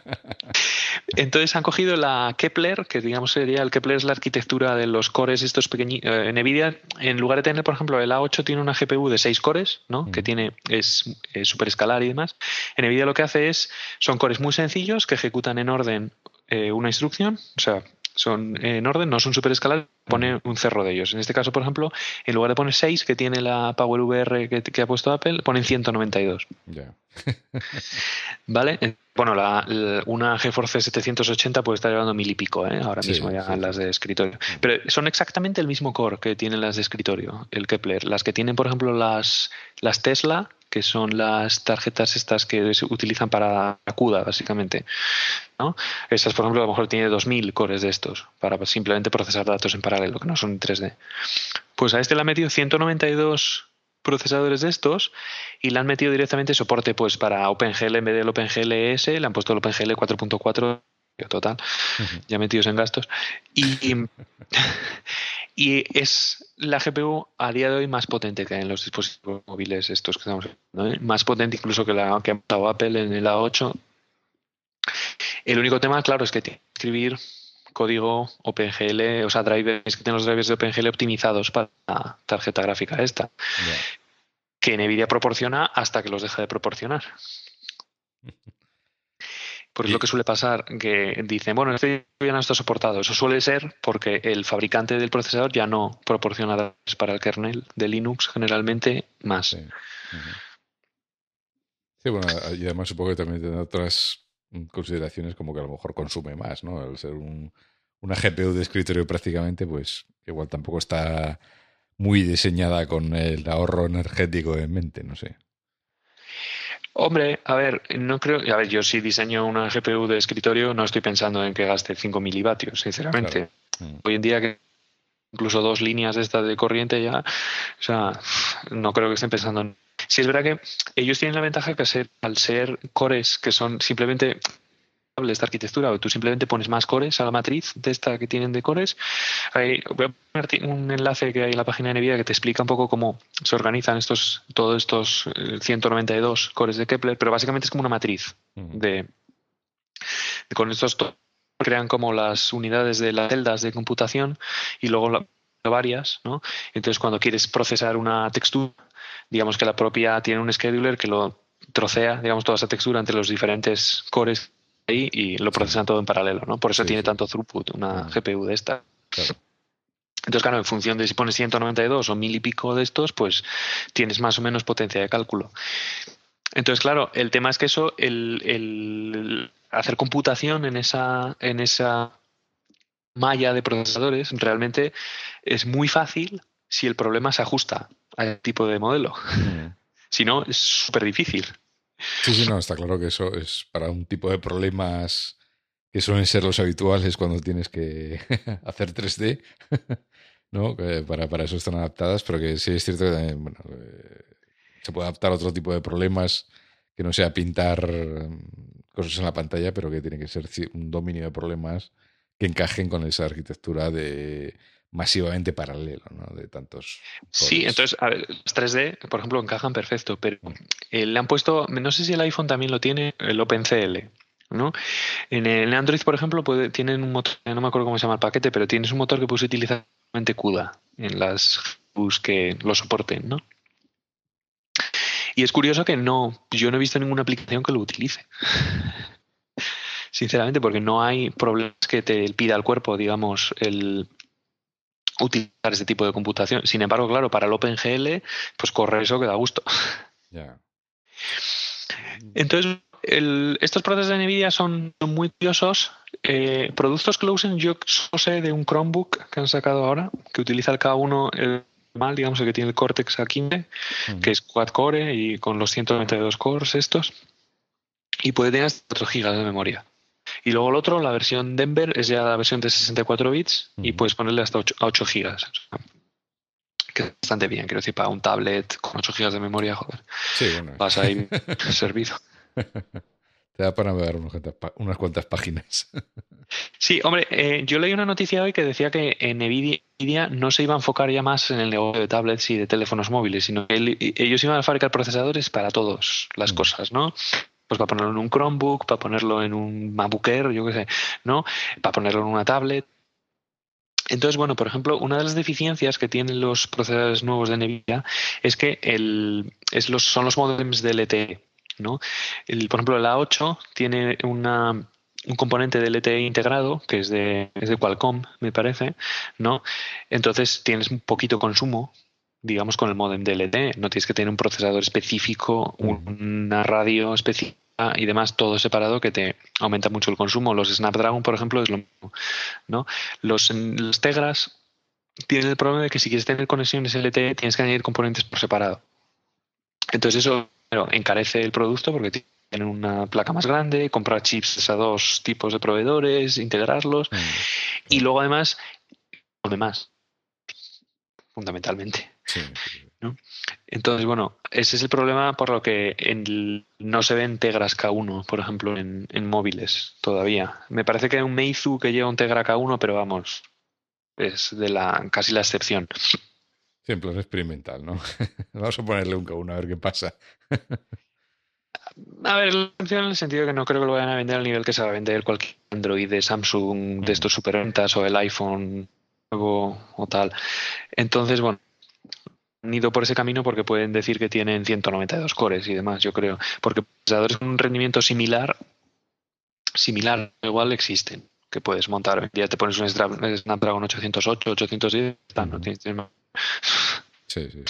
Entonces han cogido la Kepler, que digamos sería el Kepler es la arquitectura de los cores estos pequeñitos. Eh, en Nvidia, en lugar de tener, por ejemplo, el A8 tiene una GPU de 6 cores, ¿no? Que tiene, es, es super escalar y demás. En Nvidia lo que hace es, son cores muy sencillos que ejecutan en orden eh, una instrucción, o sea, son en orden, no son superescalables, pone un cerro de ellos. En este caso, por ejemplo, en lugar de poner 6 que tiene la PowerVR que, que ha puesto Apple, ponen 192. (laughs) ¿Vale? Bueno, la, una GeForce 780 puede estar llevando mil y pico, ¿eh? ahora mismo ya las de escritorio. Pero son exactamente el mismo core que tienen las de escritorio, el Kepler. Las que tienen, por ejemplo, las, las Tesla, que son las tarjetas estas que se utilizan para CUDA, básicamente. ¿no? Estas, por ejemplo, a lo mejor tiene 2.000 cores de estos para simplemente procesar datos en paralelo, que no son en 3D. Pues a este le han metido 192 procesadores de estos y le han metido directamente soporte pues para OpenGL en vez del OpenGL ES, le han puesto el OpenGL 4.4 total, ya metidos en gastos. Y, y es la GPU a día de hoy más potente que en los dispositivos móviles estos que estamos viendo, ¿eh? más potente incluso que la que ha montado Apple en el A8. El único tema, claro, es que tiene que escribir código OpenGL, o sea, drivers que tienen los drivers de OpenGL optimizados para la tarjeta gráfica esta, que Nvidia proporciona hasta que los deja de proporcionar. (laughs) Porque es lo que suele pasar, que dicen, bueno, este ya no está soportado. Eso suele ser porque el fabricante del procesador ya no proporciona datos para el kernel de Linux generalmente más. Sí. bueno, y además supongo que también tiene otras consideraciones como que a lo mejor consume más, ¿no? Al ser un, una GPU de escritorio prácticamente, pues igual tampoco está muy diseñada con el ahorro energético en mente, no sé. Hombre, a ver, no creo. A ver, yo si diseño una GPU de escritorio, no estoy pensando en que gaste 5 milivatios, sinceramente. Mm. Hoy en día que incluso dos líneas de esta de corriente ya, o sea, no creo que estén pensando en. Si es verdad que ellos tienen la ventaja que al ser cores que son simplemente esta arquitectura, o tú simplemente pones más cores a la matriz de esta que tienen de cores. voy a poner un enlace que hay en la página de NVIDIA que te explica un poco cómo se organizan estos, todos estos 192 eh, cores de Kepler, pero básicamente es como una matriz de, con estos crean como las unidades de las celdas de computación y luego varias, ¿no? Entonces cuando quieres procesar una textura, digamos que la propia tiene un scheduler que lo trocea, digamos, toda esa textura entre los diferentes cores y lo procesan todo en paralelo, ¿no? Por eso tiene tanto throughput una GPU de esta. Entonces, claro, en función de si pones 192 o mil y pico de estos, pues tienes más o menos potencia de cálculo. Entonces, claro, el tema es que eso, el, hacer computación en esa, en esa malla de procesadores realmente es muy fácil si el problema se ajusta al tipo de modelo. (laughs) Si no, es súper difícil. Sí, sí, no, está claro que eso es para un tipo de problemas que suelen ser los habituales cuando tienes que (laughs) hacer 3D, (laughs) ¿no? Para, para eso están adaptadas, pero que sí es cierto que también, bueno, eh, se puede adaptar a otro tipo de problemas que no sea pintar mm, cosas en la pantalla, pero que tiene que ser un dominio de problemas que encajen con esa arquitectura de masivamente paralelo, ¿no? De tantos. Sí, entonces, a ver, los 3D, por ejemplo, encajan perfecto, pero eh, le han puesto, no sé si el iPhone también lo tiene, el OpenCL. ¿no? En el Android, por ejemplo, puede, tienen un motor, no me acuerdo cómo se llama el paquete, pero tienes un motor que puedes utilizar CUDA en las bus que lo soporten, ¿no? Y es curioso que no, yo no he visto ninguna aplicación que lo utilice. (laughs) Sinceramente, porque no hay problemas que te pida el cuerpo, digamos, el, utilizar este tipo de computación. Sin embargo, claro, para el OpenGL, pues corre eso que da gusto. Entonces, estos procesos de NVIDIA son muy curiosos. Eh, productos usen, yo sé de un Chromebook que han sacado ahora, que utiliza el K1 el mal, digamos, el que tiene el Cortex A15, que es quad core y con los 192 cores estos, y puede tener hasta 4 GB de memoria. Y luego el otro, la versión Denver, es ya la versión de 64 bits y puedes ponerle hasta 8, 8 gigas. Que es bastante bien, quiero decir, para un tablet con 8 gigas de memoria, joder. Sí, bueno. Vas ahí (laughs) servido. (laughs) Te da para ver unas cuantas páginas. (laughs) Sí, hombre, eh, yo leí una noticia hoy que decía que en Nvidia no se iba a enfocar ya más en el negocio de tablets y de teléfonos móviles, sino que ellos iban a fabricar procesadores para todas las cosas, ¿no? Pues para ponerlo en un Chromebook, para ponerlo en un MacBook Air, yo qué sé, ¿no? Para ponerlo en una tablet. Entonces, bueno, por ejemplo, una de las deficiencias que tienen los procesadores nuevos de NVIDIA es que el, es los, son los modems de LTE, ¿no? Por ejemplo, el A8 tiene una, un componente de LTE integrado, que es de, es de Qualcomm, me parece, ¿no? Entonces tienes un poquito consumo, digamos, con el modem DLT. No tienes que tener un procesador específico, una radio específica y demás, todo separado que te aumenta mucho el consumo. Los Snapdragon, por ejemplo, es lo mismo. ¿no? Los, los Tegras tienen el problema de que si quieres tener conexiones LTE tienes que añadir componentes por separado. Entonces eso encarece el producto porque tienen una placa más grande, comprar chips a dos tipos de proveedores, integrarlos y luego además, más fundamentalmente. Entonces, bueno, ese es el problema por lo que no se ven Tegras K1, por ejemplo, en, móviles todavía. Me parece que hay un Meizu que lleva un Tegra K1, pero vamos, es de la casi la excepción. Sí, en plan experimental, ¿no? (laughs) Vamos a ponerle un K1 a ver qué pasa. A ver, la excepción en el sentido que no creo que lo vayan a vender al nivel que se va a vender cualquier Android de Samsung de estos superventas o el iPhone o tal. Entonces, bueno, han ido por ese camino porque pueden decir que tienen 192 cores y demás, yo creo. Porque procesadores con un rendimiento similar, similar, igual existen, que puedes montar. Ya te pones un Snapdragon 808, 810, no tienes Sí, sí.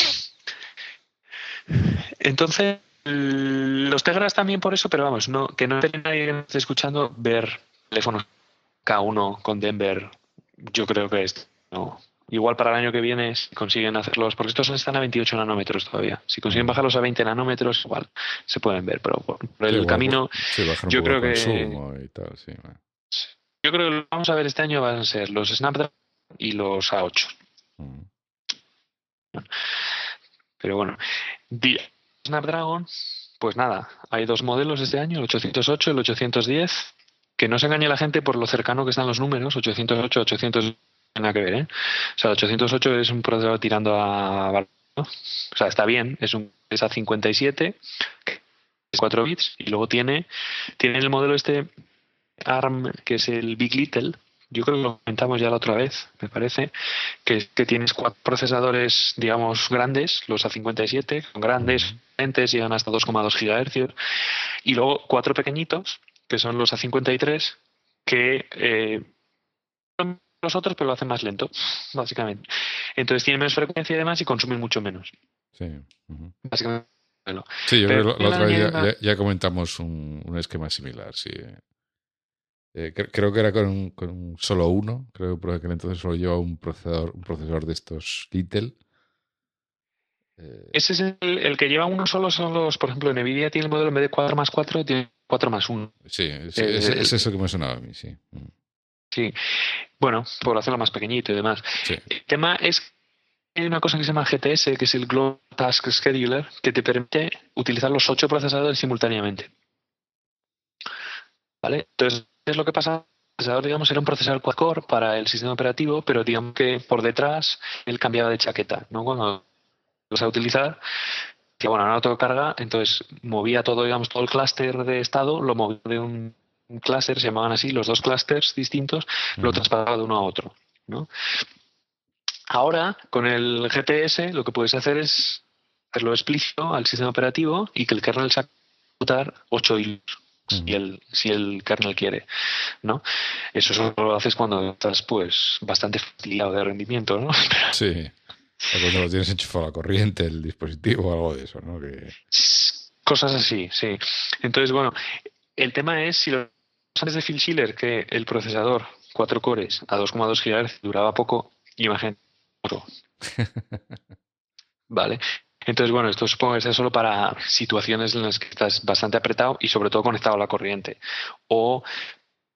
Entonces, los Tegras también por eso, pero vamos, no, que no tenga nadie que esté escuchando ver teléfonos K1 con Denver, yo creo que es no, Igual para el año que viene si consiguen hacerlos, porque estos están a 28 nanómetros todavía. Si consiguen bajarlos a 20 nanómetros, igual se pueden ver, pero por, el camino, yo creo que yo creo que lo que vamos a ver este año van a ser los Snapdragon y los A8. Mm. Pero bueno, Snapdragon, pues nada, hay dos modelos este año, el 808 y el 810. Que no se engañe la gente por lo cercano que están los números, 808, 810 nada que ver, ¿eh? O sea, el 808 es un procesador tirando a... O sea, está bien, es un es a 57, 4 bits, y luego tiene, tiene el modelo este ARM, que es el Big Little, yo creo que lo comentamos ya la otra vez, me parece, que, que tienes cuatro procesadores, digamos, grandes, los A57, son grandes, potentes, llegan hasta 2,2 GHz, y luego cuatro pequeñitos, que son los A53, que eh, los otros, pero lo hacen más lento, básicamente. Entonces tiene menos frecuencia y demás y consumen mucho menos. Sí. Básicamente. Sí, yo creo que la, otra vez ya, comentamos un, esquema similar, sí. Eh, creo que era con, con, solo uno, creo que entonces solo lleva un procesador, un procesador de estos Intel. Eh, ese es el, que lleva uno solo, son los, por ejemplo, Nvidia tiene el modelo en vez de 4 más 4, tiene 4 más 1. Sí, es, es, eso que me sonaba a mí, sí. Mm. Sí, bueno, por hacerlo más pequeñito y demás. El tema es hay una cosa que se llama GTS, que es el Global Task Scheduler, que te permite utilizar los ocho procesadores simultáneamente. ¿Vale? Entonces, ¿qué es lo que pasa? El procesador, digamos, era un procesador quad-core para el sistema operativo, pero digamos que por detrás él cambiaba de chaqueta, ¿no? Cuando lo vas a utilizar, que bueno, ahora no tengo carga, entonces movía todo, digamos, todo el clúster de estado, lo movía de un clúster, se llamaban así, los dos clústeres distintos, lo traspasaba de uno a otro, ¿no? Ahora, con el GTS, lo que puedes hacer es hacerlo explícito al sistema operativo y que el kernel saque 8 hilos. Si el, si el kernel quiere, ¿no? Eso solo lo haces cuando estás, pues, bastante fatigado de rendimiento, ¿no? (laughs) Sí. O cuando lo tienes enchufado a la corriente, el dispositivo o algo de eso, ¿no? Cosas así, sí. Entonces, bueno, el tema es si lo antes de Phil Schiller que el procesador 4 cores a 2,2 GHz duraba poco, imagínate (laughs) vale. Entonces, bueno, esto supongo que es solo para situaciones en las que estás bastante apretado y sobre todo conectado a la corriente. O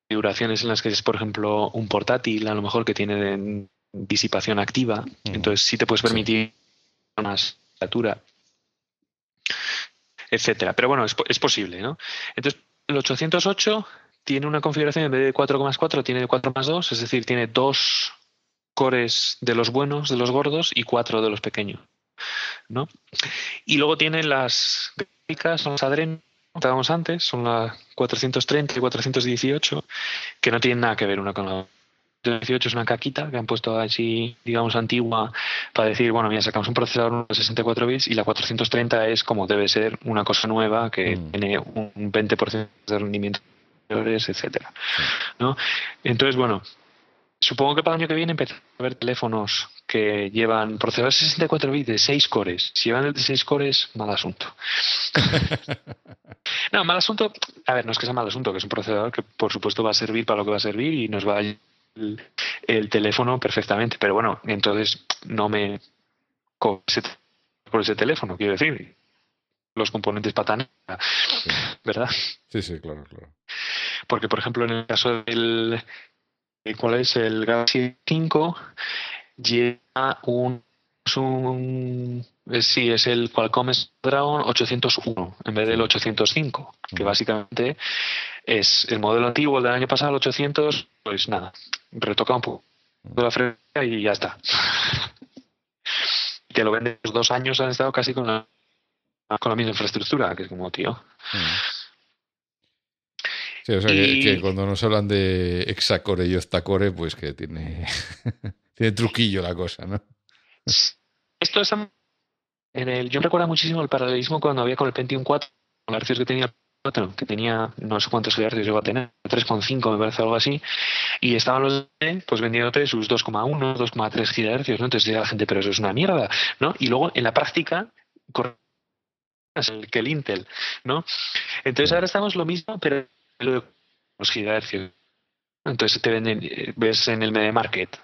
duraciones en las que es, por ejemplo, un portátil, a lo mejor que tiene disipación activa. Entonces, sí te puedes permitir más altura, etcétera. Pero bueno, es, es, posible, ¿no? Entonces, el 808 tiene una configuración en vez de 4,4, tiene 4 más 2, es decir, tiene dos cores de los buenos, de los gordos, y cuatro de los pequeños. ¿no? Y luego tienen las gráficas, son las Adreno, que estábamos antes, son las 430 y 418, que no tienen nada que ver una con la 418 es una caquita que han puesto así, digamos, antigua para decir, bueno, mira, sacamos un procesador de 64 bits y la 430 es como debe ser una cosa nueva que mm. tiene un 20% de rendimiento, etcétera. ¿no? Entonces, bueno, Supongo que para el año que viene empezar a haber teléfonos que llevan procesadores 64 bits de 6 cores. Si llevan el de 6 cores, mal asunto. (laughs) no, mal asunto. A ver, no es que sea mal asunto, que es un procesador que por supuesto va a servir para lo que va a servir y nos va a el, el teléfono perfectamente. Pero bueno, entonces no me por ese teléfono, quiero decir. Los componentes patanes, ¿verdad? Sí, sí, claro, claro. Porque, por ejemplo, en el caso del, cuál es el Galaxy 5 lleva un, un sí es el Qualcomm Snapdragon 801 en vez del 805 que básicamente es el modelo antiguo del año pasado el 800 pues nada retoca un poco la frecuencia y ya está. (laughs) Que lo venden los dos años han estado casi con la con la misma infraestructura que es como tío Sí, o sea, que, cuando nos hablan de hexacore y octacore, pues que tiene, (laughs) tiene truquillo la cosa, ¿no? Esto es en el, yo recuerdo muchísimo el paralelismo cuando había con el Pentium 4, con hercios que tenía que tenía no sé cuántos gigahercios llegó a tener, 3,5 me parece algo así, y estaban los pues vendiéndote sus 2,1, 2,3 gigahercios, ¿no? Entonces decía la gente, pero eso es una mierda, ¿no? Y luego en la práctica que el Intel, ¿no? Entonces ahora estamos lo mismo, pero los gigahercios. Entonces te venden, ves en el Media Market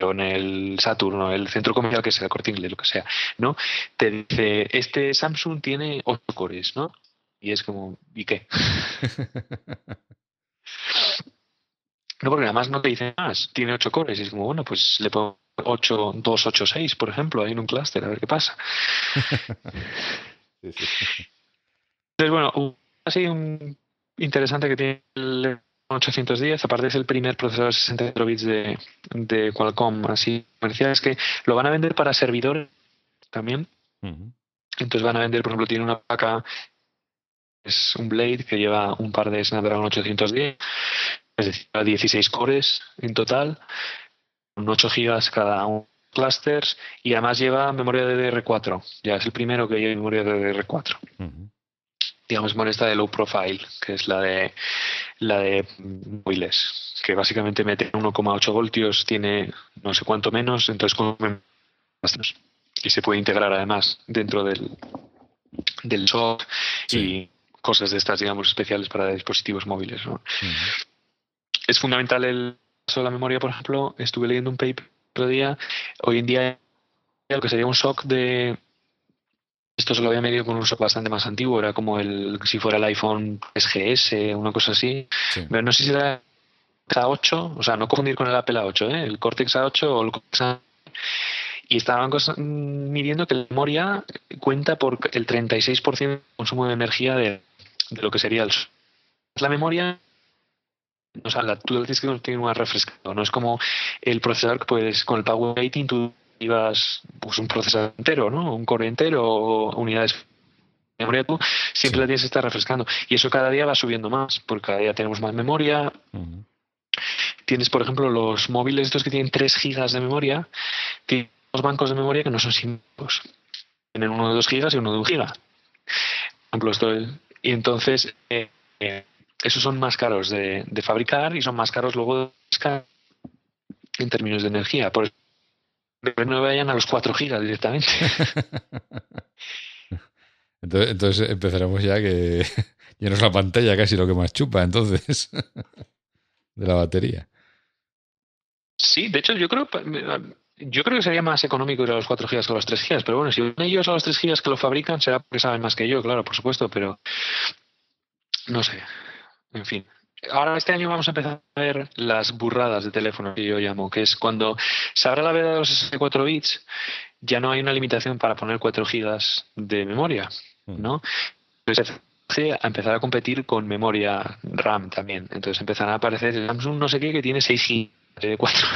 o en el Saturno, el centro comercial que sea Corte Inglés, lo que sea, ¿no? Te dice, este Samsung tiene 8 cores, ¿no? Y es como, ¿y qué? (laughs) no, porque además no te dice más, tiene 8 cores, y es como, bueno, pues le pongo 8, 2, 8, 6, por ejemplo, ahí en un clúster, a ver qué pasa. (laughs) Entonces, bueno, así un interesante que tiene el 810, aparte es el primer procesador de 64 bits de, de Qualcomm así comercial, es que lo van a vender para servidores también. Entonces van a vender, por ejemplo, tiene una placa, es un Blade que lleva un par de Snapdragon 810, es decir, 16 cores en total, con 8 gigas cada uno clusters y además lleva memoria DDR4. Ya es el primero que lleva memoria DDR4 digamos, molesta de low profile, que es la de la de móviles, que básicamente mete 1,8 voltios, tiene no sé cuánto menos, entonces y se puede integrar además dentro del del SOC y cosas de estas, digamos, especiales para dispositivos móviles. Es fundamental el caso de la memoria, por ejemplo, estuve leyendo un paper otro día, hoy en día lo que sería un SOC de esto se lo había medido con un uso bastante más antiguo, era como el si fuera el iPhone SGS, una cosa así. Pero no sé si era A8, o sea, no confundir con el Apple A8, ¿eh? el Cortex A8 o el Cortex A y estaban midiendo que la memoria cuenta por el 36% de consumo de energía de, lo que sería el la memoria o sea, la, tú dices que tiene más refrescado, no es como el procesador que puedes, con el Power Rating tú ibas pues un procesador entero, ¿no? Un core entero o unidades de memoria tú siempre la tienes que estar refrescando. Y eso cada día va subiendo más porque cada día tenemos más memoria. Tienes por ejemplo los móviles estos que tienen 3 gigas de memoria tienen los bancos de memoria que no son simples tienen uno de 2 gigas y uno de 1 giga. Por ejemplo esto y entonces eh, eh, esos son más caros de, fabricar y son más caros luego de en términos de energía. Por eso no vayan a los 4 gigas directamente. (laughs) entonces, empezaremos ya que (laughs) es la pantalla casi lo que más chupa, entonces, (laughs) de la batería. Sí, de hecho yo creo yo creo que sería más económico ir a los 4 gigas que a los 3 gigas, pero bueno, si van ellos a los 3 gigas que lo fabrican será porque saben más que yo, claro, por supuesto, pero no sé. En fin. Ahora este año vamos a empezar a ver las burradas de teléfono que yo llamo, que es cuando se abra la veda de los 64 bits, ya no hay una limitación para poner 4 gigas de memoria, mm. ¿no? Entonces a empezar a competir con memoria RAM también. Entonces empezarán a aparecer Samsung no sé qué que tiene 6 gigas de 4.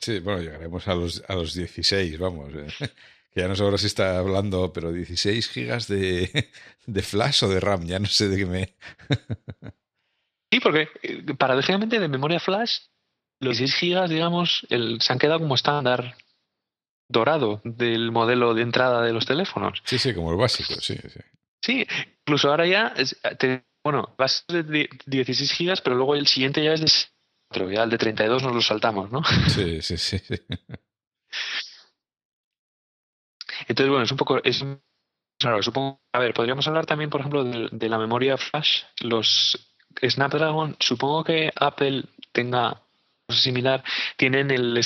Sí, bueno, llegaremos a los, a los 16, vamos. Eh. (laughs) Que ya no sé ahora si está hablando, pero 16 gigas de, (laughs) de flash o de RAM, ya no sé de qué me... (laughs) Sí, porque eh, paradójicamente de memoria flash, los 6 gigas, digamos, el, se han quedado como estándar dorado del modelo de entrada de los teléfonos. Sí, sí, como el básico, sí, sí. Sí, incluso ahora ya, bueno, va a ser de 16 gigas, pero luego el siguiente ya es de 4, ya el de 32 nos lo saltamos, ¿no? (laughs) Sí, sí, sí. Entonces, bueno, es un poco, es, claro, supongo, a ver, podríamos hablar también, por ejemplo, de la memoria flash, los Snapdragon, supongo que Apple tenga similar, tienen el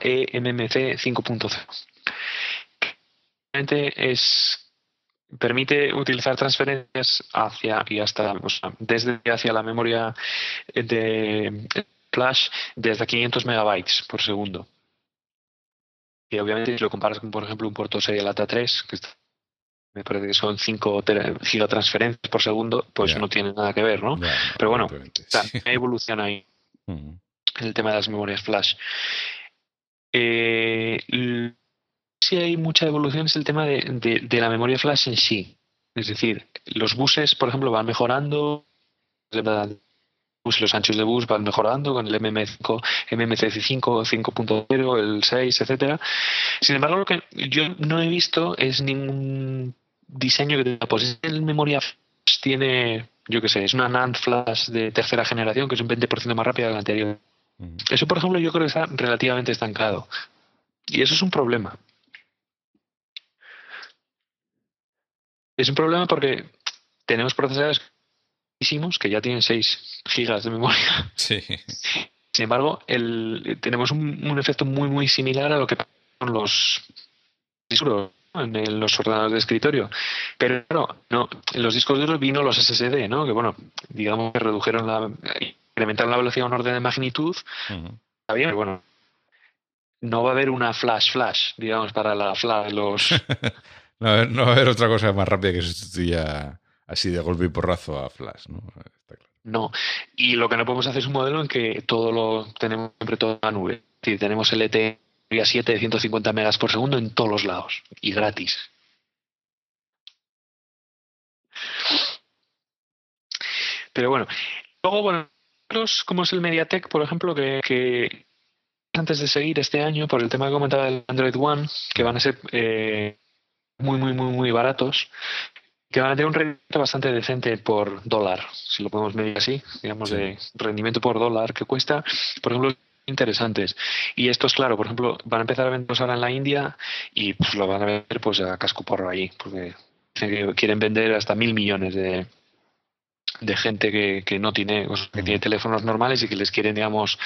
eMMC 5.0. Es permite utilizar transferencias hacia y hasta desde hacia la memoria de flash desde 500 megabytes por segundo. Y obviamente si lo comparas con, por ejemplo, un puerto serial ATA 3, que está me parece que son 5 gigatransferencias por segundo, pues no tiene nada que ver, ¿no? Pero bueno, hay evolución ahí en el tema de las memorias flash. Eh, si hay mucha evolución es el tema de, la memoria flash en sí. Es decir, los buses, por ejemplo, van mejorando, los anchos de bus van mejorando con el MMC5, MMC5, 5.0, el 6, etcétera. Sin embargo, lo que yo no he visto es ningún diseño que tenga, pues el memoria flash tiene, yo qué sé, es una NAND flash de tercera generación que es un 20% más rápida que la anterior. Eso, por ejemplo, yo creo que está relativamente estancado. Y eso es un problema. Es un problema porque tenemos procesadores que ya tienen 6 gigas de memoria. Sí. Sin embargo, el, tenemos un, un, efecto muy, muy similar a lo que pasa con los discos en los ordenadores de escritorio. Pero claro, no, en los discos duros vino los SSD, ¿no? Que bueno, digamos que redujeron la, incrementaron la velocidad a un orden de magnitud. Está bien, pero bueno, no va a haber una flash flash, digamos, para la flash, los... (laughs) no, no, va a haber otra cosa más rápida que sustituya así de golpe y porrazo a flash, ¿no? No, y lo que no podemos hacer es un modelo en que todo lo tenemos siempre todo en la nube. Es tenemos el ET 7 de 150 megas por segundo en todos los lados y gratis. Pero bueno, luego, bueno, como es el MediaTek, por ejemplo, que, antes de seguir este año, por el tema que comentaba del Android One, que van a ser eh, muy, muy, muy, muy baratos, que van a tener un rendimiento bastante decente por dólar, si lo podemos medir así, digamos, de rendimiento por dólar que cuesta, por ejemplo, interesantes. Y estos, claro, por ejemplo, van a empezar a venderlos ahora en la India y pues lo van a vender pues a casco porro ahí, porque quieren vender hasta mil millones de, de gente que, que no tiene, que tiene teléfonos normales y que les quieren, digamos,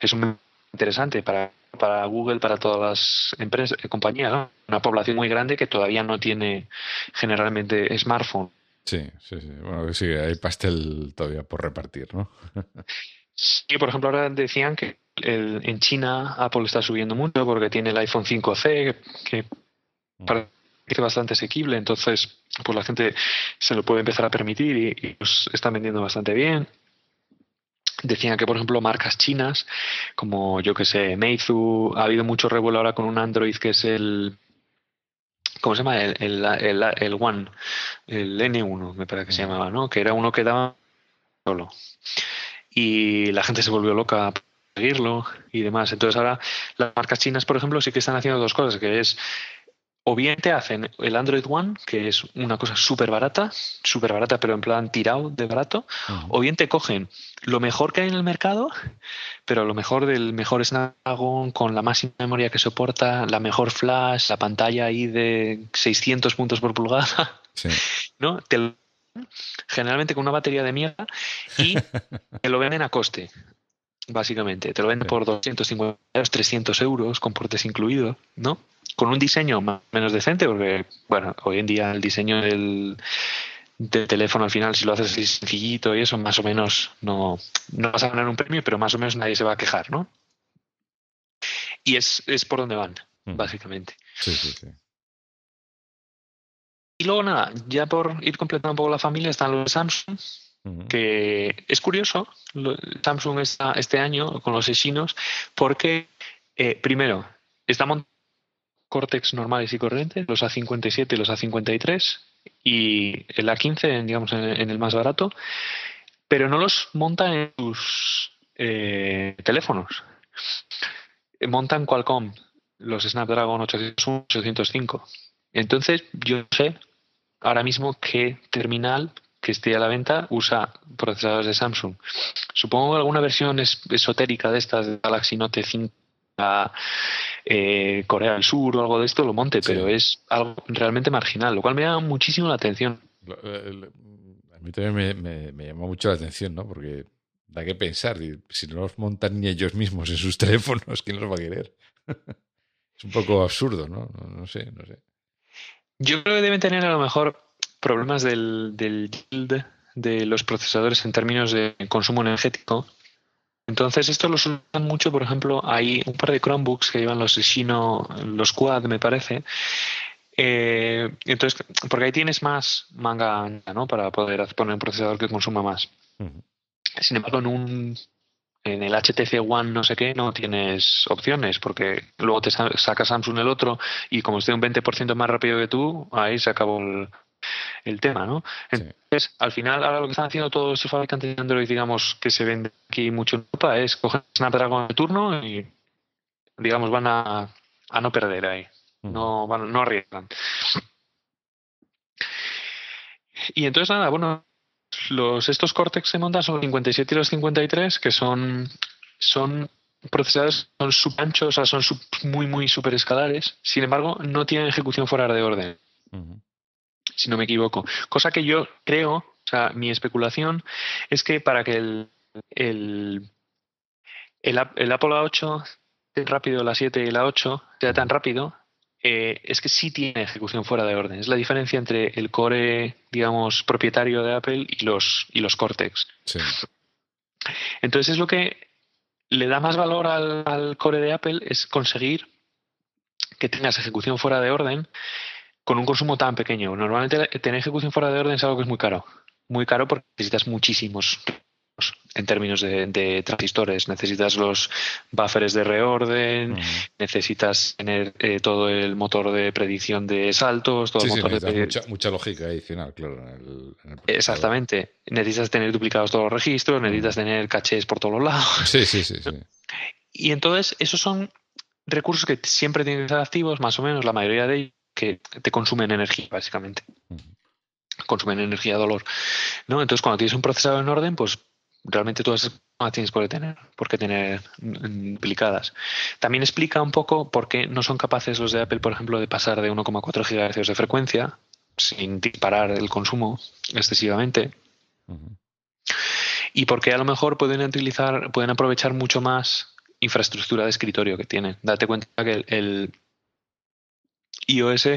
es un interesante para para Google, para todas las empresas, eh, compañías, una población muy grande que todavía no tiene generalmente smartphone. Sí, sí, sí. Bueno, sí, hay pastel todavía por repartir, ¿no? (laughs) sí, por ejemplo, ahora decían que en China Apple está subiendo mucho porque tiene el iPhone 5C, que mm. parece bastante asequible, entonces pues la gente se lo puede empezar a permitir y, y pues, están vendiendo bastante bien. Decían que, por ejemplo, marcas chinas, como yo que sé, Meizu, ha habido mucho revuelo ahora con un Android que es el. ¿Cómo se llama? El, el, el, One, el N1, me parece que se llamaba, ¿no? Que era uno que daba solo. Y la gente se volvió loca seguirlo y demás. Entonces, ahora las marcas chinas, por ejemplo, sí que están haciendo dos cosas, que es o bien te hacen el Android One, que es una cosa súper barata, súper barata, pero en plan tirado de barato, o bien te cogen lo mejor que hay en el mercado, pero lo mejor del mejor Snapdragon, con la máxima memoria que soporta, la mejor flash, la pantalla ahí de 600 puntos por pulgada, ¿no? Te generalmente con una batería de mierda y (laughs) te lo venden a coste básicamente. Te lo venden por 250 300 euros, con portes incluidos, ¿no? con un diseño más o menos decente, porque, bueno, hoy en día el diseño del, teléfono al final, si lo haces así sencillito y eso, más o menos no, no vas a ganar un premio, pero más o menos nadie se va a quejar, ¿no? Y es, es por donde van, básicamente. Sí, sí, sí. Y luego nada, ya por ir completando un poco la familia, están los que es curioso, Samsung está este año con los chinos, porque eh, primero, está montando Cortex normales y corrientes, los A57 y los A53, y el A15, digamos, en, el más barato, pero no los monta en sus eh, teléfonos. Montan Qualcomm, los Snapdragon 801, 805. Entonces, yo sé ahora mismo qué terminal que esté a la venta usa procesadores de Samsung. Supongo que alguna versión esotérica de estas de Galaxy Note 5 eh, Corea del Sur o algo de esto lo monte, pero es algo realmente marginal, lo cual me llama muchísimo la atención. A mí también me, me, llamó mucho la atención, ¿no? Porque da que pensar, si no los montan ni ellos mismos en sus (laughs) teléfonos, ¿quién los va a querer? (laughs) es un poco absurdo, ¿no? ¿no? sé, no sé. Yo creo que deben tener a lo mejor problemas del, del yield de los procesadores en términos de consumo energético entonces, esto lo usan mucho, por ejemplo, hay un par de Chromebooks que llevan los Shino, los Quad, me parece. Eh, entonces, porque ahí tienes más manga ¿no? Para poder poner un procesador que consuma más. Sin embargo, en un en el HTC One no sé qué no tienes opciones porque luego te saca Samsung el otro y como esté un 20% más rápido que tú, ahí se acabó el, el tema, ¿no? Entonces, al final, ahora lo que están haciendo todos estos fabricantes de Android, digamos, que se venden aquí mucho en Europa, es coger Snapdragon de turno y, digamos, van a, a no perder ahí. No, van, no arriesgan. Y entonces, nada, bueno, los, estos Cortex se montan son los 57 y los 53, que son, son procesadores, son subanchos, o sea, son muy, muy super escalares. Sin embargo, no tienen ejecución fuera de orden si no me equivoco. Cosa que yo creo, o sea, mi especulación es que para que el, el, el, Apple A8 sea rápido, la 7 y la 8 sea tan rápido, eh, es que sí tiene ejecución fuera de orden. Es la diferencia entre el core, digamos, propietario de Apple y los, y los Cortex. Entonces es lo que le da más valor al, al core de Apple, es conseguir que tengas ejecución fuera de orden con un consumo tan pequeño. Normalmente tener ejecución fuera de orden es algo que es muy caro. Muy caro porque necesitas muchísimos en términos de, transistores. Necesitas los buffers de reorden, necesitas tener eh, todo el motor de predicción de saltos, todo el motor de mucha, mucha, lógica adicional, claro. Exactamente. Necesitas tener duplicados todos los registros, necesitas tener cachés por todos los lados. Sí, sí, sí, sí. (laughs) Y entonces, esos son recursos que siempre tienen que estar activos, más o menos, la mayoría de ellos que te consumen energía, básicamente. Consumen energía dolor. ¿no? Entonces, cuando tienes un procesador en orden, pues realmente todas esas tienes por tener, por qué tener implicadas. También explica un poco por qué no son capaces los de Apple, por ejemplo, de pasar de 1,4 GHz de frecuencia sin disparar el consumo excesivamente. Y porque a lo mejor pueden utilizar, pueden aprovechar mucho más infraestructura de escritorio que tiene. Date cuenta que el, iOS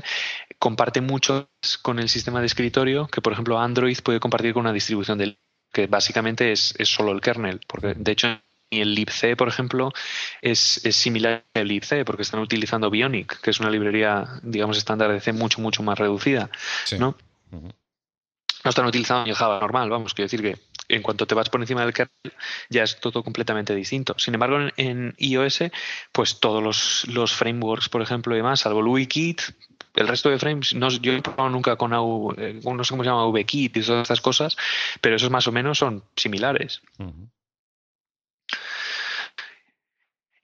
comparte mucho con el sistema de escritorio que, por ejemplo, Android puede compartir con una distribución del que básicamente es, es solo el kernel, porque de hecho y el libc, por ejemplo, es, similar al libc porque están utilizando Bionic, que es una librería, digamos, estándar de C mucho, mucho más reducida. ¿no? no están utilizando el Java normal, vamos, quiero decir que en cuanto te vas por encima del kernel ya es todo completamente distinto. Sin embargo, en, iOS, pues todos los, frameworks, por ejemplo, y demás, salvo el WiKit, el resto de frames, no, yo he probado nunca con, eh, no sé cómo se llama, VKit y todas estas cosas, pero esos más o menos son similares.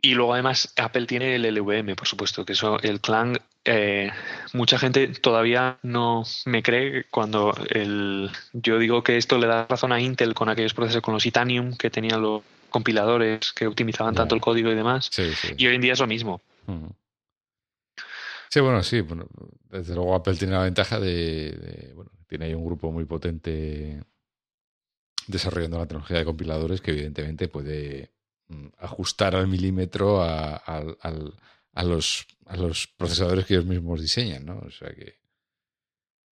Y luego además Apple tiene el LVM, por supuesto, que eso, el Clang, eh, mucha gente todavía no me cree cuando el, yo digo que esto le da razón a Intel con aquellos procesos, con los Titanium que tenían los compiladores que optimizaban tanto el código y demás. Y hoy en día es lo mismo. Sí, bueno, sí. Bueno, desde luego Apple tiene la ventaja de, de, bueno, tiene ahí un grupo muy potente desarrollando la tecnología de compiladores que evidentemente puede Mm, ajustar al milímetro a, los, procesadores que ellos mismos diseñan, ¿no? O sea que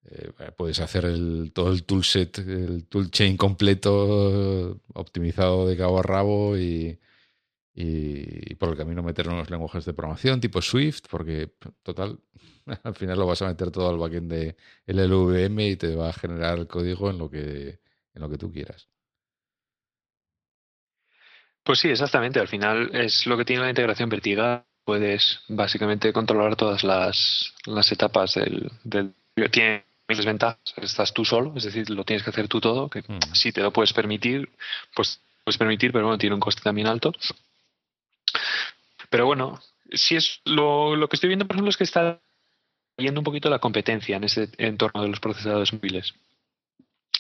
eh, puedes hacer el, todo el toolset, el toolchain completo optimizado de cabo a rabo y, y, por el camino meter unos lenguajes de programación tipo Swift, porque total, (laughs) al final lo vas a meter todo al backend de LLVM y te va a generar el código en lo que, en lo que tú quieras. Pues sí, exactamente. Al final es lo que tiene la integración vertical. Puedes básicamente controlar todas las, las etapas del, del... Tiene mil ventajas. Estás tú solo, es decir, lo tienes que hacer tú todo. Que mm. si te lo puedes permitir, pues puedes permitir, pero bueno, tiene un coste también alto. Pero bueno, si es lo, lo que estoy viendo, por ejemplo, es que está yendo un poquito la competencia en ese entorno de los procesadores móviles.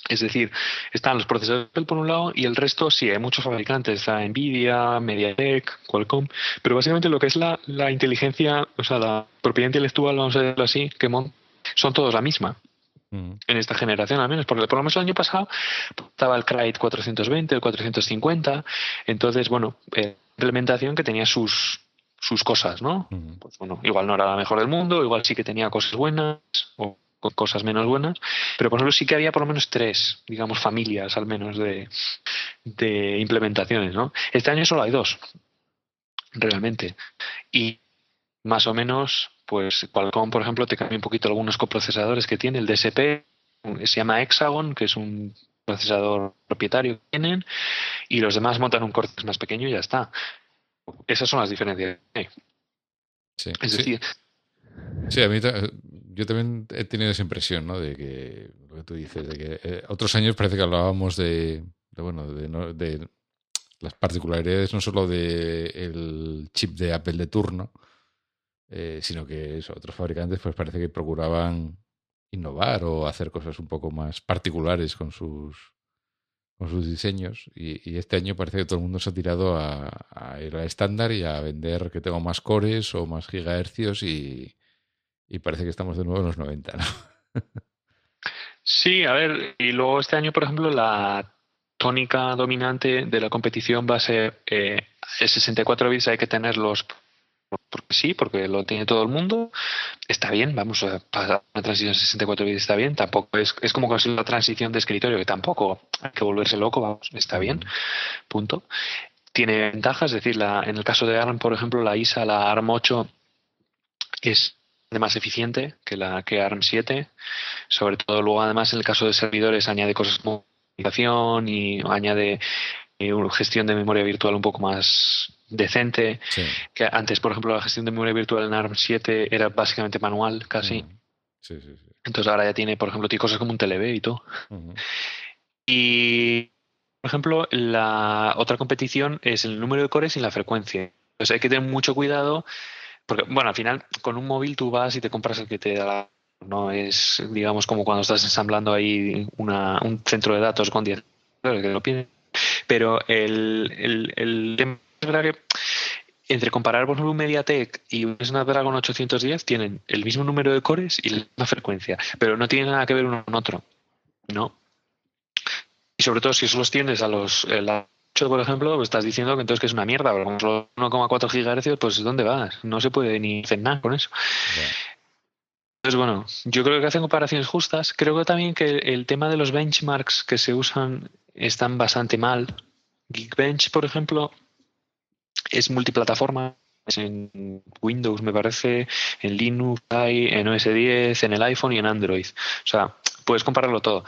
Es decir, están los procesadores por un lado y el resto sí, hay muchos fabricantes, está Nvidia, MediaTek, Qualcomm, pero básicamente lo que es la, inteligencia, o sea, la propiedad intelectual, vamos a decirlo así, que son todos la misma. Mm. En esta generación al menos, porque por lo menos el año pasado estaba el Cryte 420, el 450, entonces, bueno, eh, implementación que tenía sus, sus cosas, ¿no? Mm. Pues bueno, igual no era la mejor del mundo, igual sí que tenía cosas buenas, o con cosas menos buenas, pero por ejemplo sí que había por lo menos tres, digamos, familias al menos de, de implementaciones, ¿no? Este año solo hay dos, realmente. Y más o menos, pues Qualcomm, por ejemplo, te cambia un poquito algunos coprocesadores que tiene. El DSP se llama Hexagon, que es un procesador propietario que tienen, y los demás montan un corte más pequeño y ya está. Esas son las diferencias. Sí, es decir, Sí, a mí yo también he tenido esa impresión, ¿no? De que lo que tú dices, de que eh, otros años parece que hablábamos de, bueno, de, las particularidades no solo del chip de Apple de turno, eh, sino que otros fabricantes pues parece que procuraban innovar o hacer cosas un poco más particulares con sus con sus diseños y, este año parece que todo el mundo se ha tirado a, a ir al estándar y a vender que tengo más cores o más gigahercios y, y parece que estamos de nuevo en los 90, ¿no? Sí, a ver, y luego este año, por ejemplo, la tónica dominante de la competición va a ser eh, el 64 bits hay que tenerlos porque sí, porque lo tiene todo el mundo. Está bien, vamos a pasar una transición 64 bits, está bien. Tampoco es, es como conseguir la transición de escritorio, que tampoco hay que volverse loco, vamos, está bien, punto. Tiene ventajas, es decir, la, en el caso de ARM, por ejemplo, la ISA, la ARM 8, es más eficiente que la que ARM 7. Sobre todo luego además en el caso de servidores añade cosas como comunicación y añade eh, una gestión de memoria virtual un poco más decente. Que antes, por ejemplo, la gestión de memoria virtual en ARM 7 era básicamente manual, casi. Mm. Entonces ahora ya tiene, por ejemplo, tiene cosas como un TV y todo. Y, por ejemplo, la otra competición es el número de cores y la frecuencia. Entonces hay que tener mucho cuidado porque, bueno, al final, con un móvil tú vas y te compras el que te da la. No es, digamos, como cuando estás ensamblando ahí una, un centro de datos con 10 que lo Pero el, el, tema es verdad que entre comparar, por ejemplo, un MediaTek y un Snapdragon 810 tienen el mismo número de cores y la misma frecuencia, pero no tienen nada que ver uno con otro. ¿No? Y sobre todo si solo tienes a los, por ejemplo, pues estás diciendo que entonces que es una mierda, pero como solo 1,4 GHz, pues ¿dónde vas? No se puede ni hacer nada con eso. Entonces, bueno, yo creo que hacen comparaciones justas. Creo que también que el tema de los benchmarks que se usan están bastante mal. Geekbench, por ejemplo, es multiplataforma. Es en Windows, me parece, en Linux, hay, en OS 10, en el iPhone y en Android. O sea, puedes compararlo todo.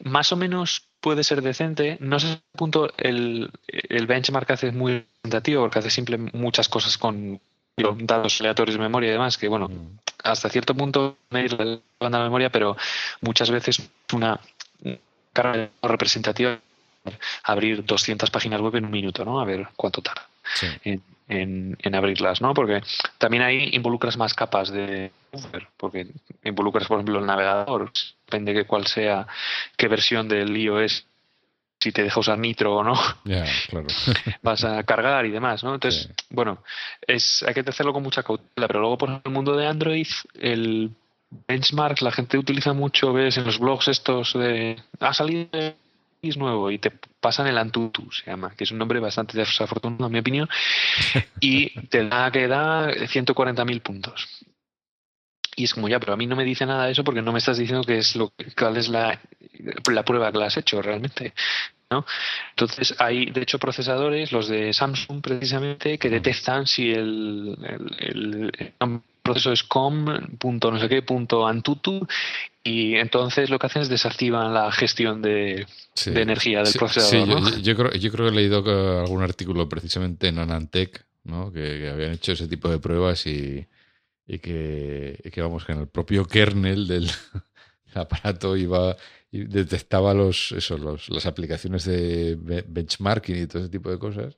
Más o menos puede ser decente. No sé si punto el, el benchmark hace muy representativo porque hace simple muchas cosas con datos aleatorios de memoria y demás, que bueno, mm. hasta cierto punto medir la banda de memoria, pero muchas veces una carga representativa abrir 200 páginas web en un minuto, ¿no? A ver cuánto tarda en, en, abrirlas, ¿no? Porque también ahí involucras más capas de porque involucras, por ejemplo, el navegador, depende de cuál sea, qué versión del iOS si te deja usar Nitro o no, (laughs) vas a cargar y demás, ¿no? Entonces, bueno, es hay que hacerlo con mucha cautela, pero luego por el mundo de Android, el benchmark la gente utiliza mucho, ves en los blogs estos de ha salido es nuevo y te pasan el Antutu, se llama, que es un nombre bastante desafortunado en mi opinión, (laughs) y te da que da 140.000 puntos. Y es como ya, pero a mí no me dice nada de eso porque no me estás diciendo que es lo, cuál es la, la prueba que la has hecho realmente. ¿no? Entonces hay, de hecho, procesadores, los de Samsung precisamente, que detectan si el, el, el proceso es com, punto no sé qué, punto antutu, y entonces lo que hacen es desactivan la gestión de, energía del procesador. Sí, yo, creo, yo creo que he leído algún artículo precisamente en Anantec, ¿no? que, habían hecho ese tipo de pruebas y, y, que, que, vamos, que en el propio kernel del (laughs) aparato iba y detectaba los, eso, los, las aplicaciones de benchmarking y todo ese tipo de cosas.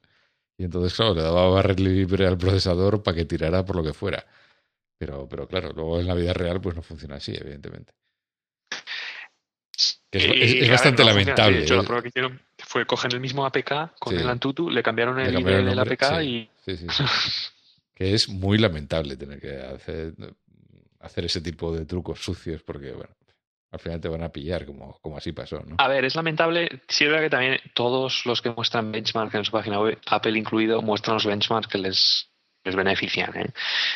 Y entonces, claro, le daba barra libre al procesador para que tirara por lo que fuera. Pero, pero claro, luego en la vida real pues no funciona así, evidentemente. Es, bastante lamentable. De hecho, la ¿eh? prueba que hicieron fue coger el mismo APK con el Antutu, le cambiaron el nivel del APK y... (laughs) que es muy lamentable tener que hacer, hacer ese tipo de trucos sucios porque, bueno, al final te van a pillar, como, como así pasó. ¿no? A ver, es lamentable. Sí, es verdad que también todos los que muestran benchmarks en su página web, Apple incluido, muestran los benchmarks que les, les benefician. ¿eh?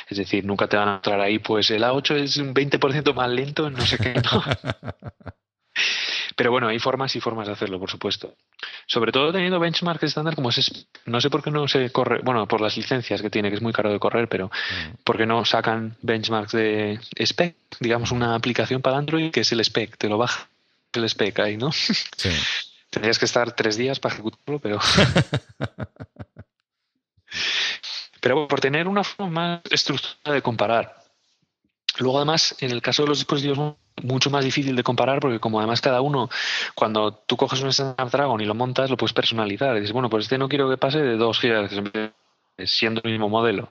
Es decir, nunca te van a mostrar ahí, pues el A8 es un 20% más lento, no sé qué. ¿no? (laughs) Pero bueno, hay formas y formas de hacerlo, por supuesto. Sobre todo teniendo benchmarks estándar como es, no sé por qué no se corre, bueno, por las licencias que tiene, que es muy caro de correr, pero mm. ¿por qué no sacan benchmarks de spec? Digamos, una aplicación para Android que es el spec, te lo baja el spec ahí, ¿no? (laughs) Sí. Tendrías que estar tres días para ejecutarlo, pero... (laughs) pero por tener una forma más estructurada de comparar. Luego, además, en el caso de los dispositivos mucho más difícil de comparar porque como además cada uno, cuando tú coges un Snapdragon y lo montas, lo puedes personalizar. Y dices, bueno, pues este no quiero que pase de 2 GHz siendo el mismo modelo.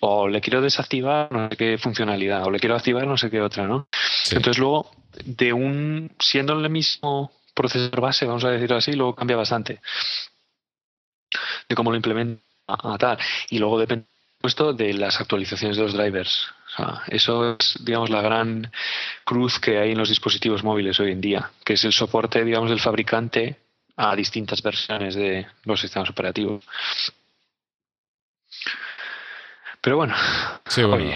O le quiero desactivar no sé qué funcionalidad, o le quiero activar no sé qué otra, ¿no? Entonces luego, de un, siendo el mismo procesador base, vamos a decirlo así, luego cambia bastante de cómo lo implementa a, tal. Y luego depende puesto de las actualizaciones de los drivers eso es, digamos, la gran cruz que hay en los dispositivos móviles hoy en día, que es el soporte, digamos, del fabricante a distintas versiones de los sistemas operativos. Pero bueno, sí, bueno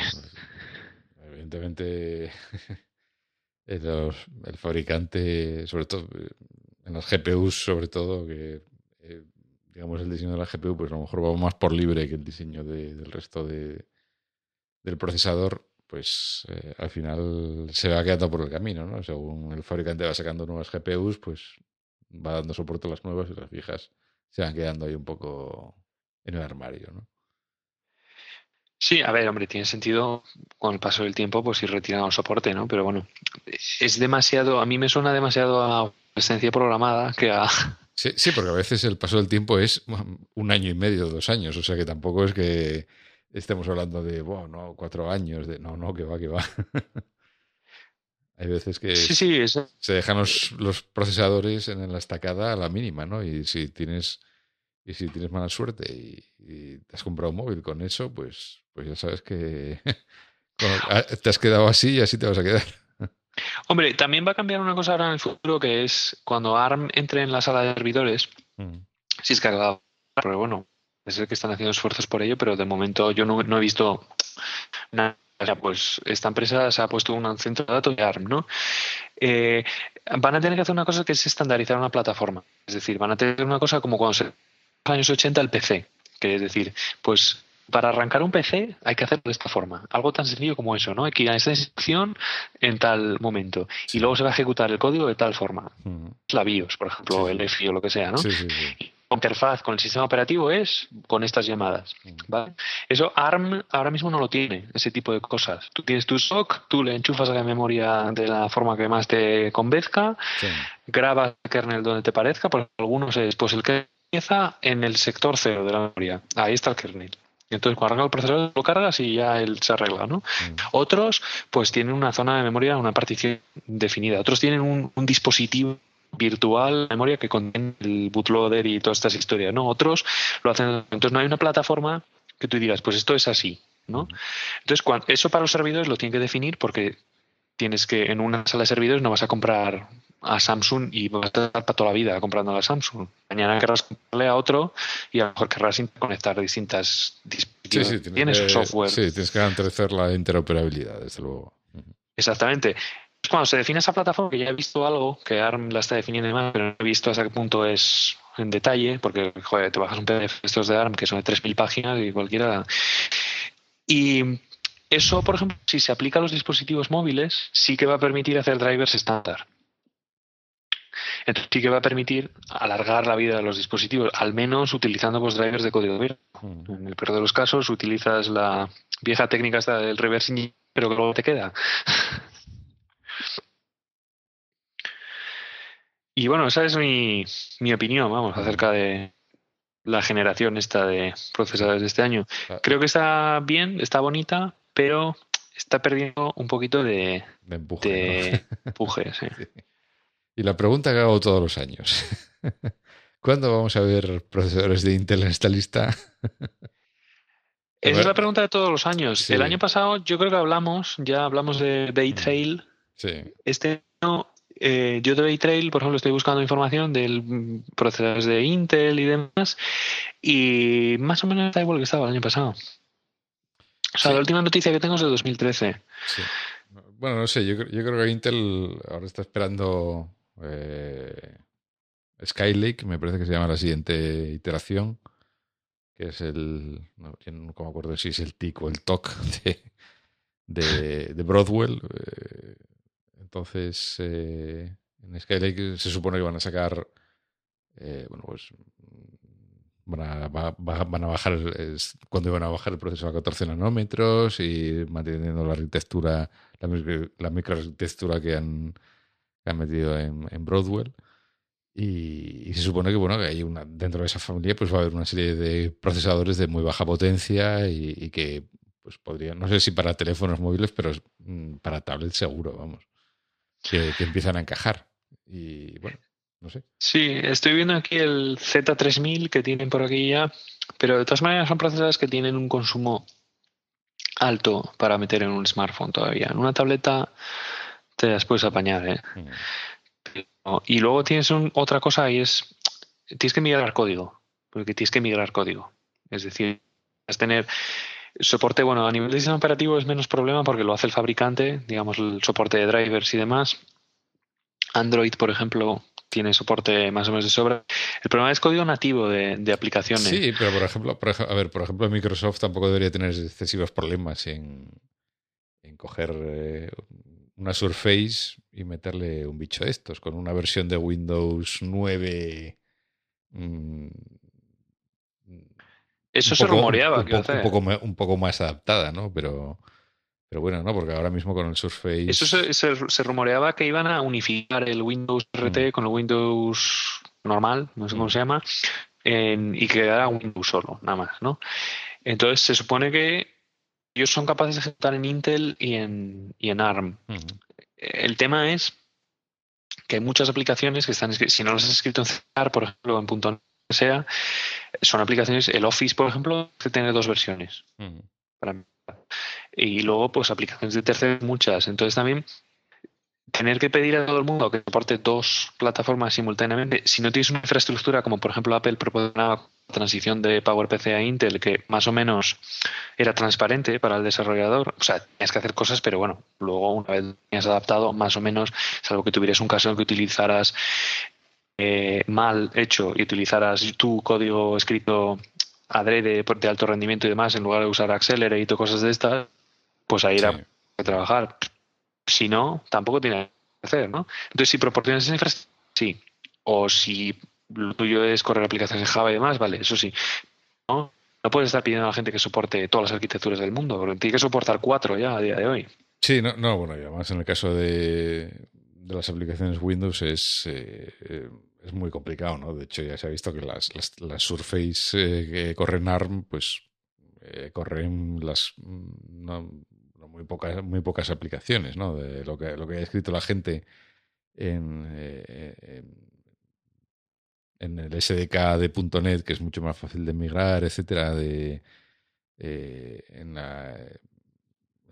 evidentemente (laughs) el, fabricante, sobre todo en las GPUs, sobre todo, que eh, digamos el diseño de la GPU, pues a lo mejor va más por libre que el diseño del resto de, del procesador, pues eh, al final se va quedando por el camino, ¿no? Según el fabricante va sacando nuevas GPUs, pues va dando soporte a las nuevas y las viejas se van quedando ahí un poco en el armario, ¿no? Sí, a ver, hombre, tiene sentido con el paso del tiempo, pues ir retirando el soporte, ¿no? Pero bueno, es demasiado, a mí me suena demasiado a presencia programada que a... (laughs) Sí, sí, porque a veces el paso del tiempo es un año y medio, dos años, o sea que tampoco es que estemos hablando de, bueno, cuatro años, de, no, no, que va, que va. (laughs) Hay veces que se dejan los, procesadores en la estacada a la mínima, ¿no? Y si tienes y si tienes mala suerte y, te has comprado un móvil con eso, pues, pues ya sabes que (laughs) te has quedado así y así te vas a quedar. (laughs) Hombre, también va a cambiar una cosa ahora en el futuro que es cuando ARM entre en la sala de servidores. Mm si es que pero bueno, es que están haciendo esfuerzos por ello, pero de momento yo no, he visto nada. pues esta empresa se ha puesto un centro de datos de ARM, ¿no? Eh, van a tener que hacer una cosa que es estandarizar una plataforma. Es decir, van a tener una cosa como cuando se en los años 80 el PC, que es decir, pues para arrancar un PC hay que hacerlo de esta forma. Algo tan sencillo como eso, ¿no? Hay que ir a esta instrucción en tal momento. Y luego se va a ejecutar el código de tal forma. La BIOS, por ejemplo, el EFI o lo que sea, ¿no? la interfaz con el sistema operativo es con estas llamadas. ¿vale? Eso ARM ahora mismo no lo tiene, ese tipo de cosas. Tú tienes tu SOC, tú le enchufas a la memoria de la forma que más te convenzca, grabas el kernel donde te parezca, porque algunos es pues el que empieza en el sector cero de la memoria. Ahí está el kernel. Entonces, cuando arranca el procesador, lo cargas y ya él se arregla, ¿no? Otros, pues tienen una zona de memoria, una partición definida. Otros tienen un, un dispositivo virtual, memoria que contiene el bootloader y todas estas historias, ¿no? Otros lo hacen, entonces no hay una plataforma que tú digas, pues esto es así, ¿no? Entonces, cuando, eso para los servidores lo tienen que definir porque tienes que, en una sala de servidores no vas a comprar a Samsung y vas a estar para toda la vida comprando a Samsung. Mañana querrás comprarle a otro y a lo mejor querrás conectar distintas dispositivos. Sí, sí, tienes, software. Sí, tienes que garantizar la interoperabilidad, desde luego. Exactamente cuando se define esa plataforma, que ya he visto algo, que ARM la está definiendo más, pero no he visto hasta qué punto es en detalle, porque joder, te bajas un PDF estos de ARM que son de 3.000 páginas y cualquiera. Y eso, por ejemplo, si se aplica a los dispositivos móviles, sí que va a permitir hacer drivers estándar. Entonces sí que va a permitir alargar la vida de los dispositivos, al menos utilizando pues, drivers de código abierto. Mm. En el peor de los casos utilizas la vieja técnica esta del reversing, pero que luego te queda. (laughs) Y bueno, esa es mi, mi opinión, vamos, acerca de la generación esta de procesadores de este año. Creo que está bien, está bonita, pero está perdiendo un poquito de, empuje. (laughs) sí. Y la pregunta que hago todos los años. (laughs) ¿Cuándo vamos a ver procesadores de Intel en esta lista? Esa es la pregunta de todos los años. El año pasado yo creo que hablamos, ya hablamos de Bay Trail. Este año eh, yo de Baytrail, por ejemplo, estoy buscando información del procesadores de Intel y demás, y más o menos está igual que estaba el año pasado. O sea, la última noticia que tengo es de 2013. Bueno, no sé, yo, creo que Intel ahora está esperando eh, Skylake, me parece que se llama la siguiente iteración, que es el, no, me acuerdo si es el TIC o el TOC de, de, Broadwell. Eh, entonces, eh, en Skylake se supone que van a sacar, eh, bueno, pues van a, van a bajar, cuando van a bajar el proceso a 14 nanómetros y manteniendo la arquitectura, la, microarquitectura que han, metido en, Broadwell. Y, se supone que bueno que hay una dentro de esa familia pues va a haber una serie de procesadores de muy baja potencia y, que pues podrían no sé si para teléfonos móviles pero mm, para tablets seguro vamos que, empiezan a encajar. Y bueno, no sé. Sí, estoy viendo aquí el Z3000 que tienen por aquí ya, pero de todas maneras son procesadores que tienen un consumo alto para meter en un smartphone todavía. En una tableta te las puedes apañar, ¿eh? Mm. Y luego tienes otra cosa y es, tienes que migrar código, porque tienes que migrar código. Es decir, es tener Soporte, bueno, a nivel de sistema operativo es menos problema porque lo hace el fabricante, digamos, el soporte de drivers y demás. Android, por ejemplo, tiene soporte más o menos de sobra. El problema es código nativo de, aplicaciones. Sí, pero por ejemplo, a ver, por ejemplo, Microsoft tampoco debería tener excesivos problemas en, en coger eh, una Surface y meterle un bicho de estos con una versión de Windows 9 eso se rumoreaba. Un, poco, un, poco, un, poco, más adaptada, ¿no? Pero, pero bueno, ¿no? Porque ahora mismo con el Surface. Eso se, se, rumoreaba que iban a unificar el Windows RT mm. con el Windows normal, no sé cómo mm. se llama, y que era Windows solo, nada más, ¿no? Entonces se supone que ellos son capaces de ejecutar en Intel y en, y en ARM. Mm. El tema es que hay muchas aplicaciones que están, si no las has escrito en C, por ejemplo, en .NET sea, son aplicaciones, el Office, por ejemplo, que tiene dos versiones. y luego, pues, aplicaciones de terceros, muchas. Entonces, también tener que pedir a todo el mundo que soporte dos plataformas simultáneamente, si no tienes una infraestructura como por ejemplo Apple proporcionaba transición de PowerPC a Intel, que más o menos era transparente para el desarrollador, o sea, tenías que hacer cosas, pero bueno, luego una vez tenías adaptado, más o menos, salvo que tuvieras un caso en que utilizaras eh, mal hecho y utilizaras tu código escrito adrede de alto rendimiento y demás, en lugar de usar Accelerate o cosas de estas, pues ahí era a trabajar. Si no, tampoco tiene que hacer, ¿no? Entonces, si proporcionas esa infraestructura, sí. O si lo tuyo es correr aplicaciones en Java y demás, vale, eso sí. No, no puedes estar pidiendo a la gente que soporte todas las arquitecturas del mundo, porque tiene que soportar cuatro ya a día de hoy. Sí, no, no bueno, y además en el caso de, de las aplicaciones Windows es, eh, es muy complicado, ¿no? De hecho, ya se ha visto que las, las, Surface eh, que corren ARM, pues eh, corren las muy pocas, muy pocas aplicaciones, ¿no? De lo que, lo que ha escrito la gente en, en, el SDK de .NET, que es mucho más fácil de migrar, etcétera, de en la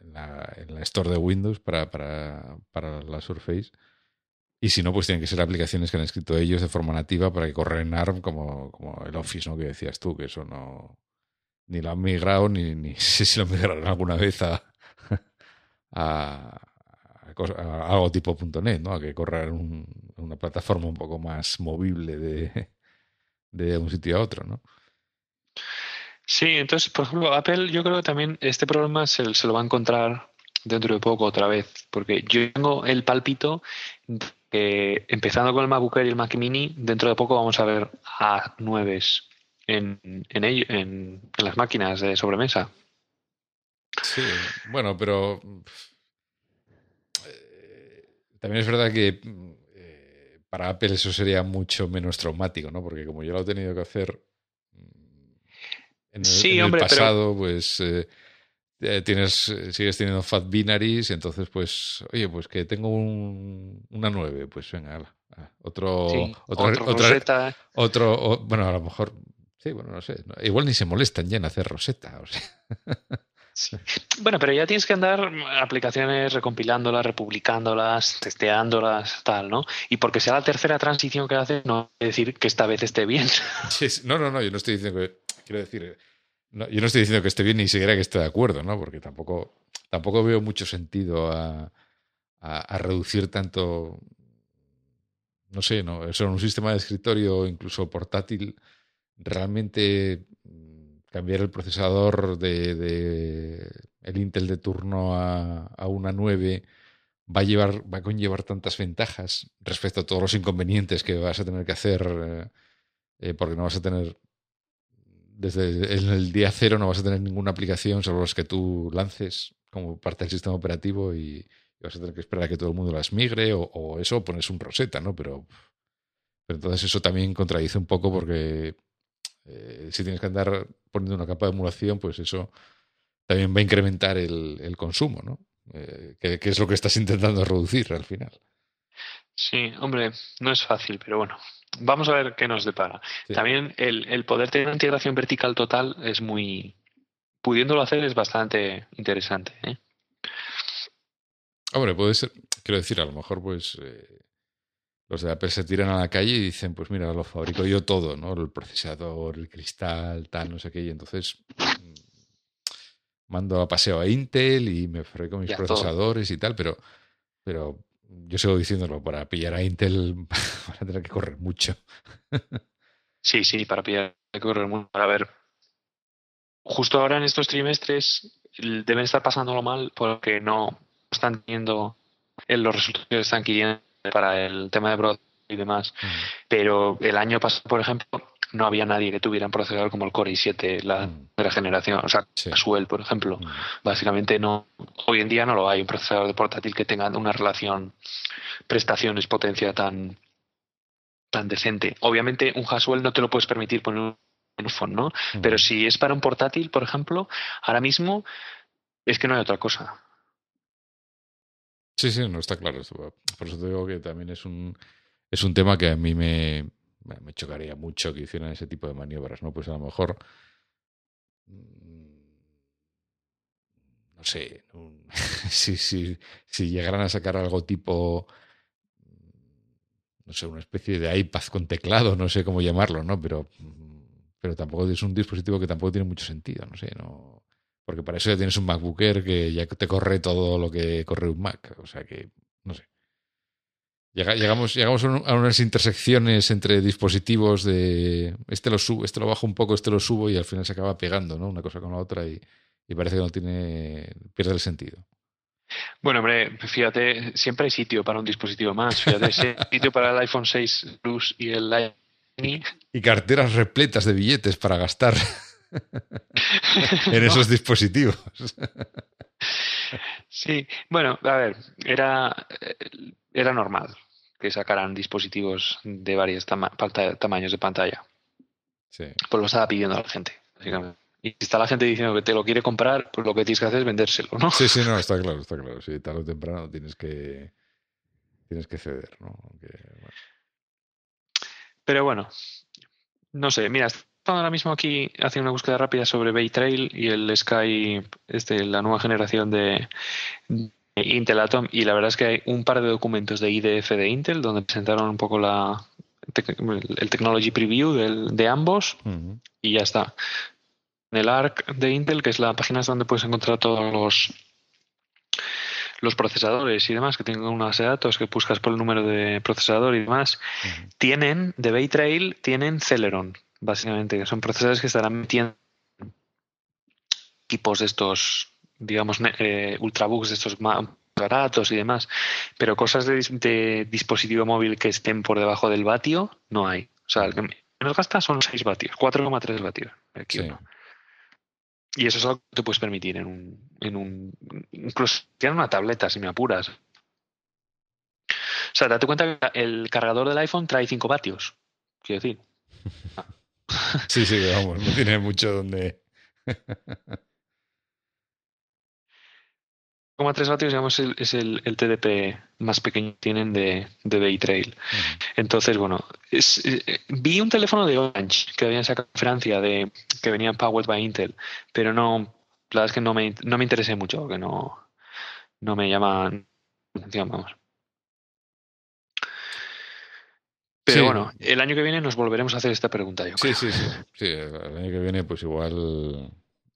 en la, en la, store de Windows para, para, para la Surface y si no, pues tienen que ser aplicaciones que han escrito ellos de forma nativa para que corran en ARM como, como el Office, ¿no? Que decías tú, que eso no. Ni lo han migrado, ni, ni (laughs) sé si lo migraron alguna vez a, (laughs) algo tipo .NET, ¿no? A que corra en una plataforma un poco más movible de, (laughs) de un sitio a otro, ¿no? Sí, entonces, por ejemplo, Apple, yo creo que también este problema se, lo va a encontrar dentro de poco otra vez, porque yo tengo el palpito empezando con el MacBook y el Mac Mini, dentro de poco vamos a ver A9 en, en, en, las máquinas de sobremesa. Sí, bueno, pero eh, también es verdad que eh, para Apple eso sería mucho menos traumático, ¿no? Porque como yo lo he tenido que hacer en el, pasado, pues eh, eh, tienes, eh, sigues teniendo fat binaries, entonces pues, oye, pues que tengo un, una 9, pues venga, otro, otro, roseta. otro, bueno, a lo mejor, sí, bueno, no sé, igual ni se molestan ya en hacer roseta, Bueno, pero ya tienes que andar aplicaciones recompilándolas, republicándolas, testeándolas, tal, ¿no? Y porque sea la tercera transición que hace, no quiere decir que esta vez esté bien. no, no, no, yo no estoy diciendo que, quiero decir, yo no estoy diciendo que esté bien ni siquiera que esté de acuerdo, ¿no? Porque tampoco, tampoco veo mucho sentido a, reducir tanto, no sé, ¿no? Eso en un sistema de escritorio, incluso portátil, realmente mm, cambiar el procesador de, el Intel de turno a, a, una 9 va a llevar, va a conllevar tantas ventajas respecto a todos los inconvenientes que vas a tener que hacer, eh, eh, porque no vas a tener desde el día cero no vas a tener ninguna aplicación sobre las que tú lances como parte del sistema operativo y, vas a tener que esperar a que todo el mundo las migre o, eso pones un roseta, ¿no? Pero, entonces eso también contradice un poco porque eh, si tienes que andar poniendo una capa de emulación, pues eso también va a incrementar el, consumo, ¿no? Eh, que, es lo que estás intentando reducir al final. Sí, hombre, no es fácil, pero bueno, Vamos a ver qué nos depara. También el, poder tener una integración vertical total es muy. Pudiéndolo hacer es bastante interesante. ¿eh? Hombre, puede ser. Quiero decir, a lo mejor, pues. Eh, los de Apple se tiran a la calle y dicen, pues mira, lo fabrico yo todo, ¿no? El procesador, el cristal, tal, no sé qué. Y entonces mm, mando a paseo a Intel y me fabrico mis procesadores y tal, pero, pero yo sigo diciéndolo, para pillar a Intel (laughs) van a tener que correr mucho. sí, sí, para pillar hay que correr mucho. Para ver, justo ahora en estos trimestres deben estar pasándolo mal porque no están teniendo los resultados que están queriendo para el tema de Broad y demás. Pero el año pasado, por ejemplo, no había nadie que tuviera un procesador como el Core i7, la primera mm. generación, o sea, sí. por ejemplo. Mm. Básicamente no, hoy en día no lo hay, un procesador de portátil que tenga una relación prestaciones-potencia tan, tan decente. Obviamente un Haswell no te lo puedes permitir poner un iPhone, ¿no? Mm. Pero si es para un portátil, por ejemplo, ahora mismo es que no hay otra cosa. Sí, sí, no está claro. Por eso te digo que también es un, es un tema que a mí me, chocaría mucho que hicieran ese tipo de maniobras, ¿no? Pues a lo mejor mm, no sé, (laughs) si, si, llegaran a sacar algo tipo, no sé, una especie de iPad con teclado, no sé cómo llamarlo, ¿no? Pero, pero tampoco es un dispositivo que tampoco tiene mucho sentido, no sé, no. Porque para eso ya tienes un MacBook Air que ya te corre todo lo que corre un Mac. O sea que, no sé. Llegamos, llegamos a unas intersecciones entre dispositivos de este lo subo, este lo bajo un poco, este lo subo y al final se acaba pegando, ¿no? Una cosa con la otra y, y parece que no tiene, pierde el sentido. Bueno, hombre, fíjate, siempre hay sitio para un dispositivo más. Fíjate, sitio para el iPhone 6 Plus y el Lightning. Y carteras repletas de billetes para gastar en esos dispositivos. sí, bueno, a ver, era, era normal que sacaran dispositivos de varios tamaños de pantalla. Sí. Pues lo estaba pidiendo la gente, básicamente. Y si está la gente diciendo que te lo quiere comprar, pues lo que tienes que hacer es vendérselo, ¿no? Sí, sí, no, (laughs) está claro, está claro. Sí, tarde o temprano tienes que tienes que ceder, ¿no? Pero bueno, no sé, mira, estoy ahora mismo aquí haciendo una búsqueda rápida sobre Bay Trail y el Sky, este, la nueva generación de, Intel Atom, y la verdad es que hay un par de documentos de IDF de Intel donde presentaron un poco la, el Technology Preview de ambos y ya está. En el ARC de Intel, que es la página donde puedes encontrar todos los los procesadores y demás, que tienen una base de datos que buscas por el número de procesador y demás, tienen, de Bay Trail, tienen Celeron, básicamente, que son procesadores que estarán metiendo equipos de estos, digamos, eh, ultrabooks de estos baratos y demás, pero cosas de, dispositivo móvil que estén por debajo del vatio, no hay. O sea, el que menos gasta son 6 vatios, 4,3 vatios. Aquí y eso es algo que te puedes permitir en un, en un incluso en una tableta, si me apuras. O sea, date cuenta que el cargador del iPhone trae 5 vatios. Quiero decir. (laughs) Sí, sí, vamos, no tiene mucho donde. (laughs) 3 vatios digamos, es el, el, TDP más pequeño que tienen de, de Bay Trail. Entonces, bueno, eh, vi un teléfono de Orange que habían sacado en Francia de, que venía powered by Intel, pero no, la verdad es que no me, no me interesé mucho, que no, no me llama atención, vamos. Pero bueno, el año que viene nos volveremos a hacer esta pregunta, yo sí, Sí, sí, sí. El año que viene, pues igual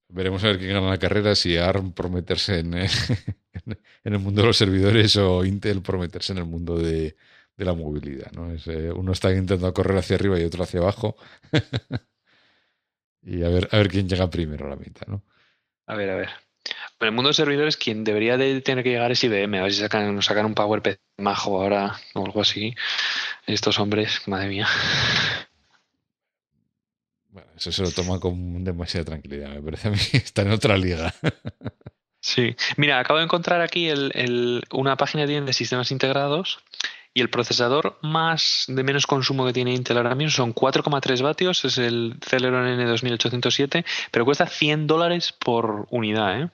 Veremos a ver quién gana la carrera, si ARM por meterse (laughs) en, en el mundo de los servidores o Intel por meterse en el mundo de, la movilidad. ¿no? Eh, uno está intentando correr hacia arriba y otro hacia abajo. (laughs) y a ver, a ver quién llega primero a la mitad. ¿no? A ver, a ver. En el mundo de servidores, quien debería de tener que llegar es IBM. A ver si sacan, nos sacan un PowerPC majo ahora o algo así. Estos hombres, madre mía. Eso se lo toma con demasiada tranquilidad, me parece a mí. (laughs) Está en otra liga. Sí. Mira, acabo de encontrar aquí una página de sistemas integrados y el procesador más de menos consumo que tiene Intel ahora mismo son 4,3 vatios, es el Celeron N2807, pero cuesta 100 dólares por unidad, ¿eh?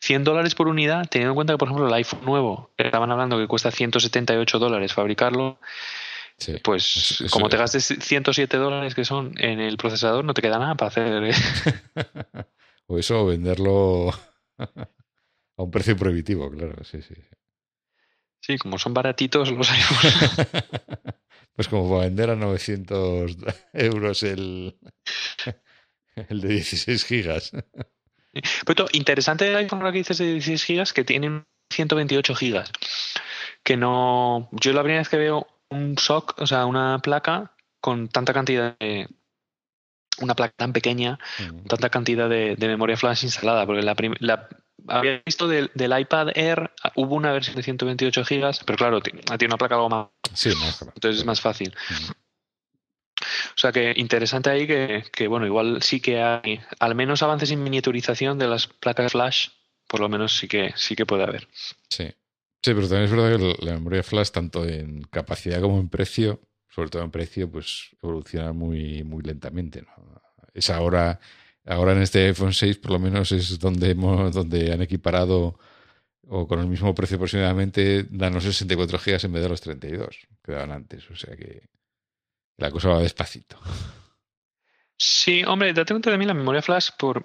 100 mm. dólares por unidad, teniendo en cuenta que, por ejemplo, el iPhone nuevo, estaban hablando que cuesta 178 dólares fabricarlo, pues como te gastes 107 dólares que son en el procesador, no te queda nada para hacer. ¿eh? (laughs) o eso, venderlo (laughs) a un precio prohibitivo, claro, sí, sí. Sí, como son baratitos los iPhones. (laughs) pues como para vender a 900 euros el, el de 16 gigas. Pero interesante el iPhone que dices de 16 gigas que tienen 128 gigas. Que no. Yo la primera vez que veo un SOC, o sea, una placa con tanta cantidad de. Una placa tan pequeña, mm. tanta cantidad de, memoria flash instalada, porque la, la había visto del, iPad Air, hubo una versión de 128 gigas, pero claro, tiene una placa algo más. Sí, Entonces es más fácil. O sea que interesante ahí que, que, bueno, igual sí que hay al menos avances en miniaturización de las placas flash, por lo menos sí que sí que puede haber. Sí. Sí, pero también es verdad que la memoria flash, tanto en capacidad como en precio, sobre todo en precio, pues evoluciona muy, muy lentamente. Es ahora, ahora en este iPhone 6 por lo menos es donde hemos, donde han equiparado o con el mismo precio aproximadamente dan los 64 GB en vez de los 32 que daban antes. O sea que la cosa va despacito. Sí, hombre, date cuenta de mí la memoria flash por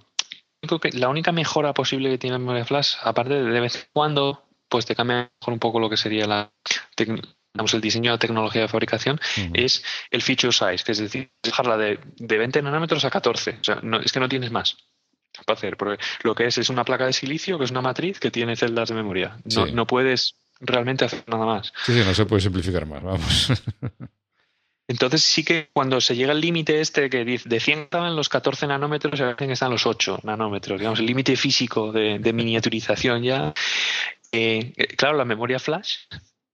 la única mejora posible que tiene la memoria flash, aparte de de vez en cuando, pues te cambia mejor un poco lo que sería la el diseño de la tecnología de fabricación, es el feature size, que es decir, dejarla de, de 20 nanómetros a 14. O sea, no, es que no tienes más para hacer. Porque lo que es es una placa de silicio, que es una matriz que tiene celdas de memoria. No, no puedes realmente hacer nada más. Sí, sí, no se puede simplificar más, vamos. (laughs) Entonces sí que cuando se llega al límite este que de 100 estaban los 14 nanómetros, ahora están los 8 nanómetros, digamos, el límite físico de, miniaturización ya. Eh, eh, claro, la memoria flash.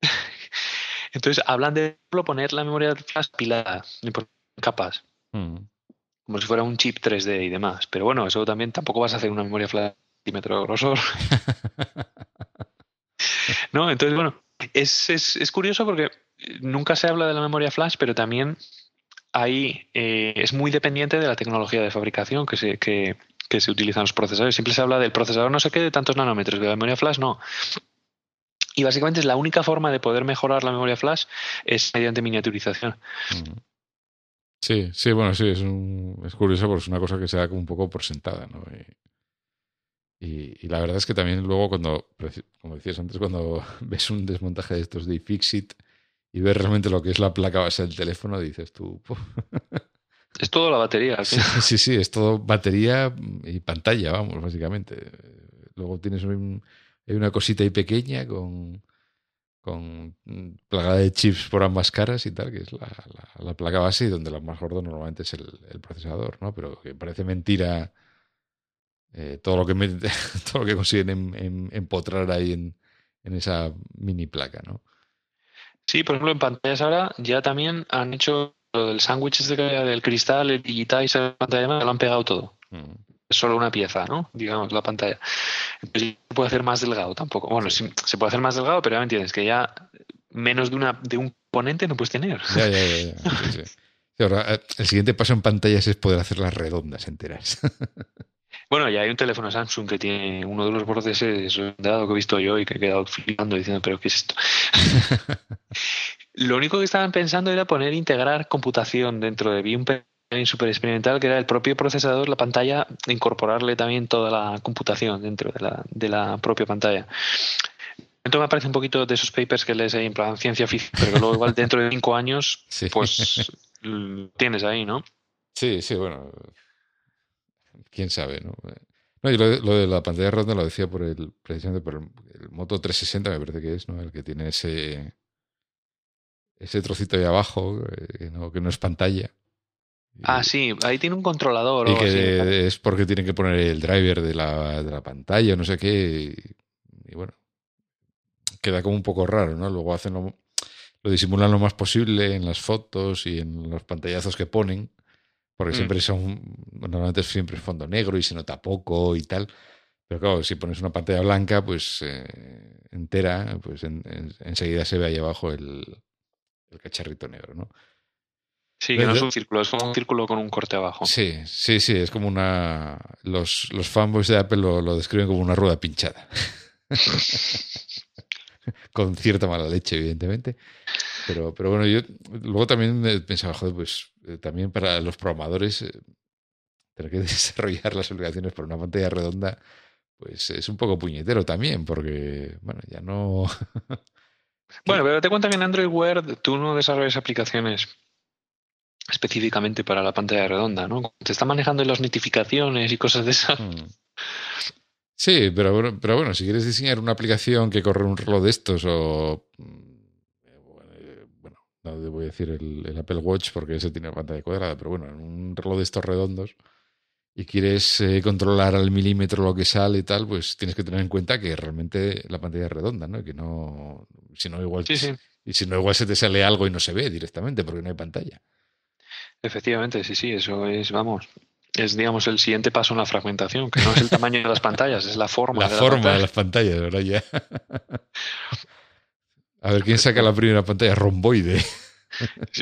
(laughs) Entonces hablan de poner la memoria flash pilada, por capas. Mm. Como si fuera un chip 3D y demás. Pero bueno, eso también tampoco vas a hacer una memoria flash centímetro de grosor. (laughs) no, entonces bueno, es, es, es curioso porque nunca se habla de la memoria flash, pero también ahí eh, es muy dependiente de la tecnología de fabricación que se, que, se utilizan los procesadores. Siempre se habla del procesador no sé qué de tantos nanómetros, de la memoria flash no. Y básicamente es la única forma de poder mejorar la memoria flash es mediante miniaturización. Sí, sí, bueno, sí, es, un, es curioso porque es una cosa que se da como un poco por sentada, ¿no? Y, y, la verdad es que también luego cuando, como decías antes, cuando (laughs) ves un desmontaje de estos de iFixit, y ver realmente lo que es la placa base del teléfono, dices tú. (laughs) es todo la batería. (laughs) Sí, sí, es todo batería y pantalla, vamos, básicamente. Luego tienes una cosita ahí pequeña con, con plagada de chips por ambas caras y tal, que es la, placa base y donde lo más gordo normalmente es el, procesador, ¿no? Pero que parece mentira eh, todo, lo que (laughs) todo lo que consiguen empotrar ahí en, en esa mini placa, ¿no? Sí, por ejemplo, en pantallas ahora ya también han hecho lo del sándwich este del cristal, el digital y esa pantalla lo han pegado todo. Mm. Es solo una pieza, ¿no? Digamos, la pantalla. Entonces se puede hacer más delgado tampoco. Bueno, sí, se puede hacer más delgado, pero ya me entiendes, que ya menos de una de un componente no puedes tener. Ya, ya, ya. Ahora, eh, el siguiente paso en pantallas es poder hacerlas redondas enteras. (laughs) Bueno, ya hay un teléfono Samsung que tiene uno de los bordes redondeado que he visto yo y que he quedado flipando diciendo, pero ¿qué es esto? (laughs) Lo único que estaban pensando era poner integrar computación dentro de vi un super experimental que era el propio procesador, la pantalla, incorporarle también toda la computación dentro de la, de la propia pantalla. Esto me parece un poquito de esos papers que lees ahí en plan ciencia ficción, pero luego igual dentro de cinco años, (laughs) pues (laughs) tienes ahí, ¿no? Sí, sí, bueno, quién sabe, ¿no? No, y lo de, la pantalla redonda lo decía por el, precisamente por el, Moto 360, me parece que es, ¿no? El que tiene ese ese trocito ahí abajo, eh, que no, que no es pantalla. ah, sí, ahí tiene un controlador. Y que es porque tienen que poner el driver de la, de la pantalla, no sé qué. Y, bueno, queda como un poco raro, ¿no? Luego hacen lo, lo disimulan lo más posible en las fotos y en los pantallazos que ponen porque mm. siempre son, normalmente siempre es fondo negro y se nota poco y tal. Pero claro, si pones una pantalla blanca, pues eh, entera, pues enseguida se ve ahí abajo el, cacharrito negro, ¿no? Sí, que no es un círculo, es como un círculo con un corte abajo. Sí, sí, sí, es como una... Los, los fanboys de Apple lo, lo describen como una rueda pinchada. (laughs) con cierta mala leche, evidentemente. Pero, pero bueno, yo luego también pensaba, joder, pues eh, también para los programadores eh, tener que (laughs) desarrollar las obligaciones por una pantalla redonda, pues es un poco puñetero también, porque, bueno, ya no... (laughs) bueno, pero te cuenta que en Android Wear tú no desarrollas aplicaciones específicamente para la pantalla redonda, ¿no? Te está manejando las notificaciones y cosas de esas. Mm. Sí, pero, pero bueno, si quieres diseñar una aplicación que corre un reloj de estos o no debo decir el, Apple Watch porque ese tiene pantalla cuadrada, pero bueno, en un reloj de estos redondos y quieres eh, controlar al milímetro lo que sale y tal, pues tienes que tener en cuenta que realmente la pantalla es redonda, ¿no? Que no, si no igual, y si no igual se te sale algo y no se ve directamente porque no hay pantalla. Efectivamente, sí, sí, eso es, vamos, es digamos el siguiente paso en la fragmentación, que no es el tamaño de las pantallas, es la forma. La de forma de las pantallas, ¿verdad? Ya. (laughs) A ver, ¿quién saca la primera pantalla? Romboide.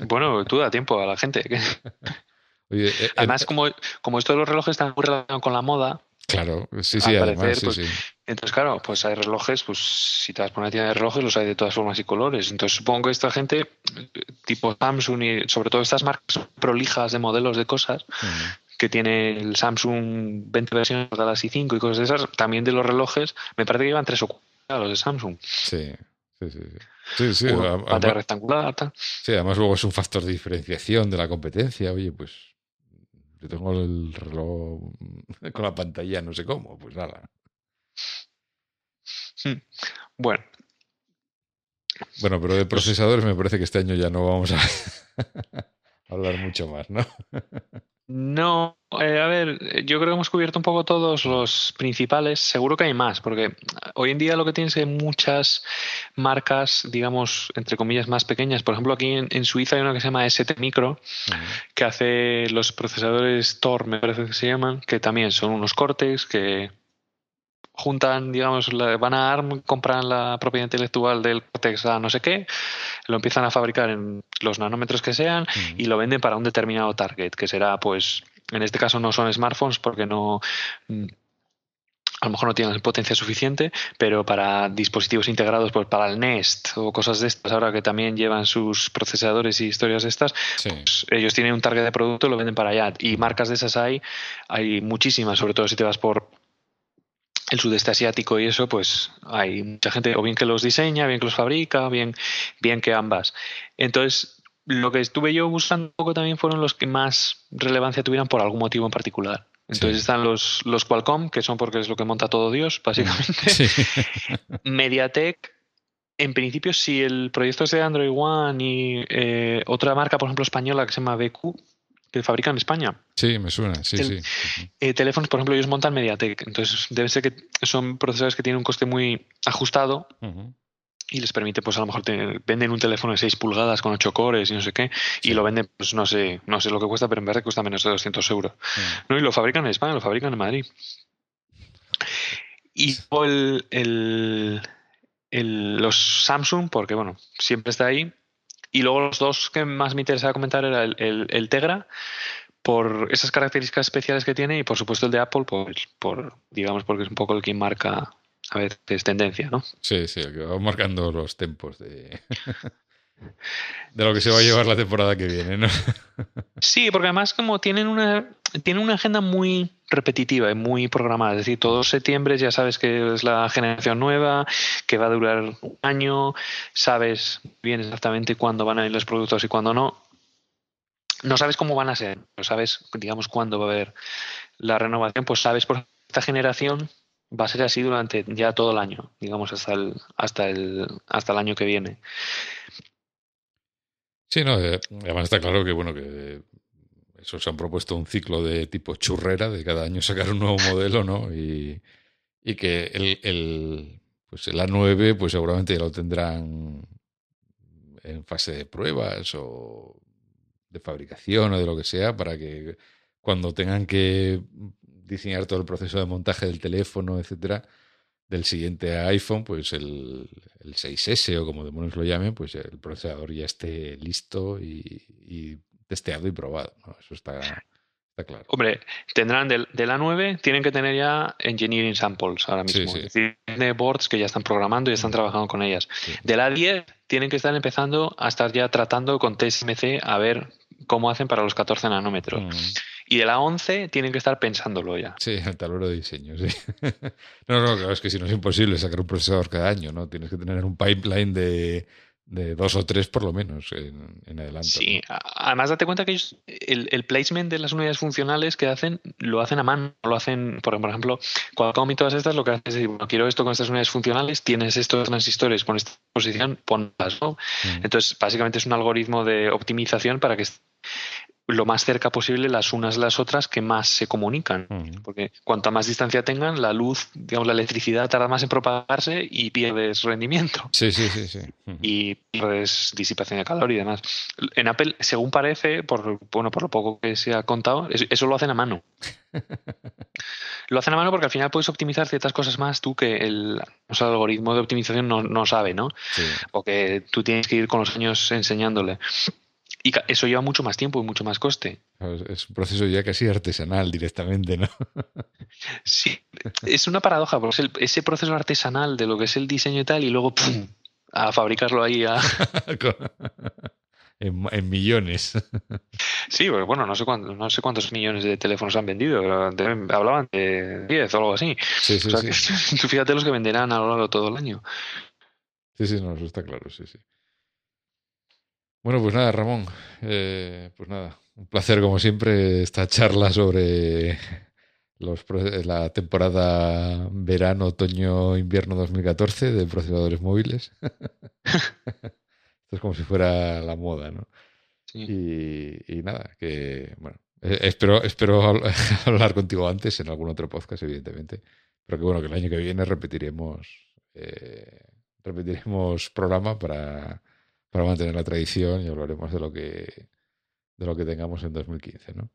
Bueno, tú da tiempo a la gente. (laughs) Eh, además, como, como esto de los relojes están muy relacionados con la moda. Claro, sí, sí, además, pues, Entonces, claro, pues hay relojes, pues si te vas por una tienda de relojes, los hay de todas formas y colores. Entonces, supongo que esta gente, tipo Samsung y sobre todo estas marcas prolijas de modelos de cosas, que tiene el Samsung 20 versiones Galaxy 5 y cosas de esas, también de los relojes, me parece que llevan tres o cuatro los de Samsung. Sí, sí, sí. Sí, sí, además, rectangular, sí, además luego es un factor de diferenciación de la competencia. Oye, pues yo tengo el reloj (laughs) con la pantalla no sé cómo, pues nada. (laughs) Bueno. Bueno, pero de procesadores me parece que este año ya no vamos a (laughs) hablar mucho más, ¿no? (laughs) No, eh, a ver, yo creo que hemos cubierto un poco todos los principales. Seguro que hay más, porque hoy en día lo que tienes es muchas marcas, digamos, entre comillas, más pequeñas. Por ejemplo, aquí en, Suiza hay una que se llama ST Micro, que hace los procesadores Tor, me parece que se llaman, que también son unos cortes que juntan, digamos, van a ARM, compran la propiedad intelectual del Cortex a no sé qué, lo empiezan a fabricar en los nanómetros que sean y lo venden para un determinado target, que será, pues, en este caso no son smartphones porque no mm, a lo mejor no tienen potencia suficiente, pero para dispositivos integrados, pues para el Nest o cosas de estas, ahora que también llevan sus procesadores y historias de estas, pues ellos tienen un target de producto y lo venden para allá. Y marcas de esas hay, hay muchísimas, sobre todo si te vas por el sudeste asiático y eso, pues hay mucha gente, o bien que los diseña, bien que los fabrica, bien, bien que ambas. Entonces, lo que estuve yo buscando un poco también fueron los que más relevancia tuvieran por algún motivo en particular. Entonces están los, los Qualcomm, que son porque es lo que monta todo Dios, básicamente. (laughs) Mediatek, en principio, si el proyecto es de Android One y eh, otra marca, por ejemplo, española que se llama BQ, que fabrican en España. Sí, me suena, sí, sí. Eh, teléfonos, por ejemplo, ellos montan Mediatek, entonces debe ser que son procesadores que tienen un coste muy ajustado y les permite, pues a lo mejor venden un teléfono de 6 pulgadas con 8 cores y no sé qué, y lo venden, pues no sé, no sé lo que cuesta, pero en verdad cuesta menos de 200 euros. ¿no? Y lo fabrican en España, lo fabrican en Madrid. Y el, el, el, los Samsung, porque bueno, siempre está ahí, y luego los dos que más me interesaba comentar era el, Tegra, por esas características especiales que tiene, y por supuesto el de Apple, por, por digamos, porque es un poco el que marca a veces tendencia, ¿no? Sí, sí, el que va marcando los tempos de, (laughs) de lo que se va a llevar la temporada que viene, ¿no? (laughs) Sí, porque además como tienen una, tienen una agenda muy repetitiva y muy programada. Es decir, todos septiembre ya sabes que es la generación nueva, que va a durar un año, sabes bien exactamente cuándo van a ir los productos y cuándo no. No sabes cómo van a ser, no sabes, digamos, cuándo va a haber la renovación, pues sabes por esta generación va a ser así durante ya todo el año, digamos, hasta el, hasta el, hasta el año que viene. Sí, no, eh, además está claro que, bueno, que eso se han propuesto un ciclo de tipo churrera, de cada año sacar un nuevo modelo, ¿no? Y, y que el, el, pues el A9, pues seguramente ya lo tendrán en fase de pruebas o de fabricación o de lo que sea, para que cuando tengan que diseñar todo el proceso de montaje del teléfono, etcétera, del siguiente iPhone, pues el, el 6S o como demonios lo llamen, pues el procesador ya esté listo y, testeado y probado. Eso está, está, claro. Hombre, tendrán del, de la 9, tienen que tener ya engineering samples ahora mismo. Es decir, tiene boards que ya están programando y están trabajando con ellas. De la 10, tienen que estar empezando a estar ya tratando con TSMC a ver cómo hacen para los 14 nanómetros. Y de la 11 tienen que estar pensándolo ya. Sí, el tablero de diseño, sí. (laughs) no, no, claro, es que si no es imposible sacar un procesador cada año, ¿no? Tienes que tener un pipeline de, de dos o tres por lo menos en, en adelante. Sí, además date cuenta que ellos, el, placement de las unidades funcionales que hacen, lo hacen a mano, lo hacen, por ejemplo, Qualcomm y todas estas, lo que hacen es decir, bueno, quiero esto con estas unidades funcionales, tienes estos transistores con esta posición, ponlas, ¿no? Mm. Entonces, básicamente es un algoritmo de optimización para que lo más cerca posible las unas de las otras que más se comunican. Porque cuanta más distancia tengan, la luz, digamos, la electricidad tarda más en propagarse y pierdes rendimiento. Sí, sí, sí. sí. Y pierdes disipación de calor y demás. En Apple, según parece, por, bueno, por lo poco que se ha contado, eso, lo hacen a mano. (laughs) lo hacen a mano porque al final puedes optimizar ciertas cosas más tú que el, algoritmo de optimización no, no sabe, ¿no? O que tú tienes que ir con los años enseñándole. Y eso lleva mucho más tiempo y mucho más coste. Es un proceso ya casi artesanal directamente, ¿no? Sí, es una paradoja, porque ese proceso artesanal de lo que es el diseño y tal, y luego ¡pum! a fabricarlo ahí. A... (laughs) en, millones. Sí, pues bueno, no sé, cuántos, no sé cuántos millones de teléfonos han vendido. hablaban de 10 o algo así. Sí, sí, sí. (laughs) tú fíjate los que venderán a lo largo de todo el año. Sí, sí, no, eso está claro, sí, sí. Bueno, pues nada, Ramón. Eh, pues nada, un placer como siempre esta charla sobre los, la temporada verano, otoño, invierno 2014 de procesadores móviles. (laughs) Esto es como si fuera la moda, ¿no? Y, nada, que bueno, eh, espero, espero (laughs) hablar contigo antes en algún otro podcast, evidentemente. Pero que bueno, que el año que viene repetiremos eh, repetiremos programa para, para mantener la tradición y hablaremos de lo que de lo que tengamos en 2015, ¿no?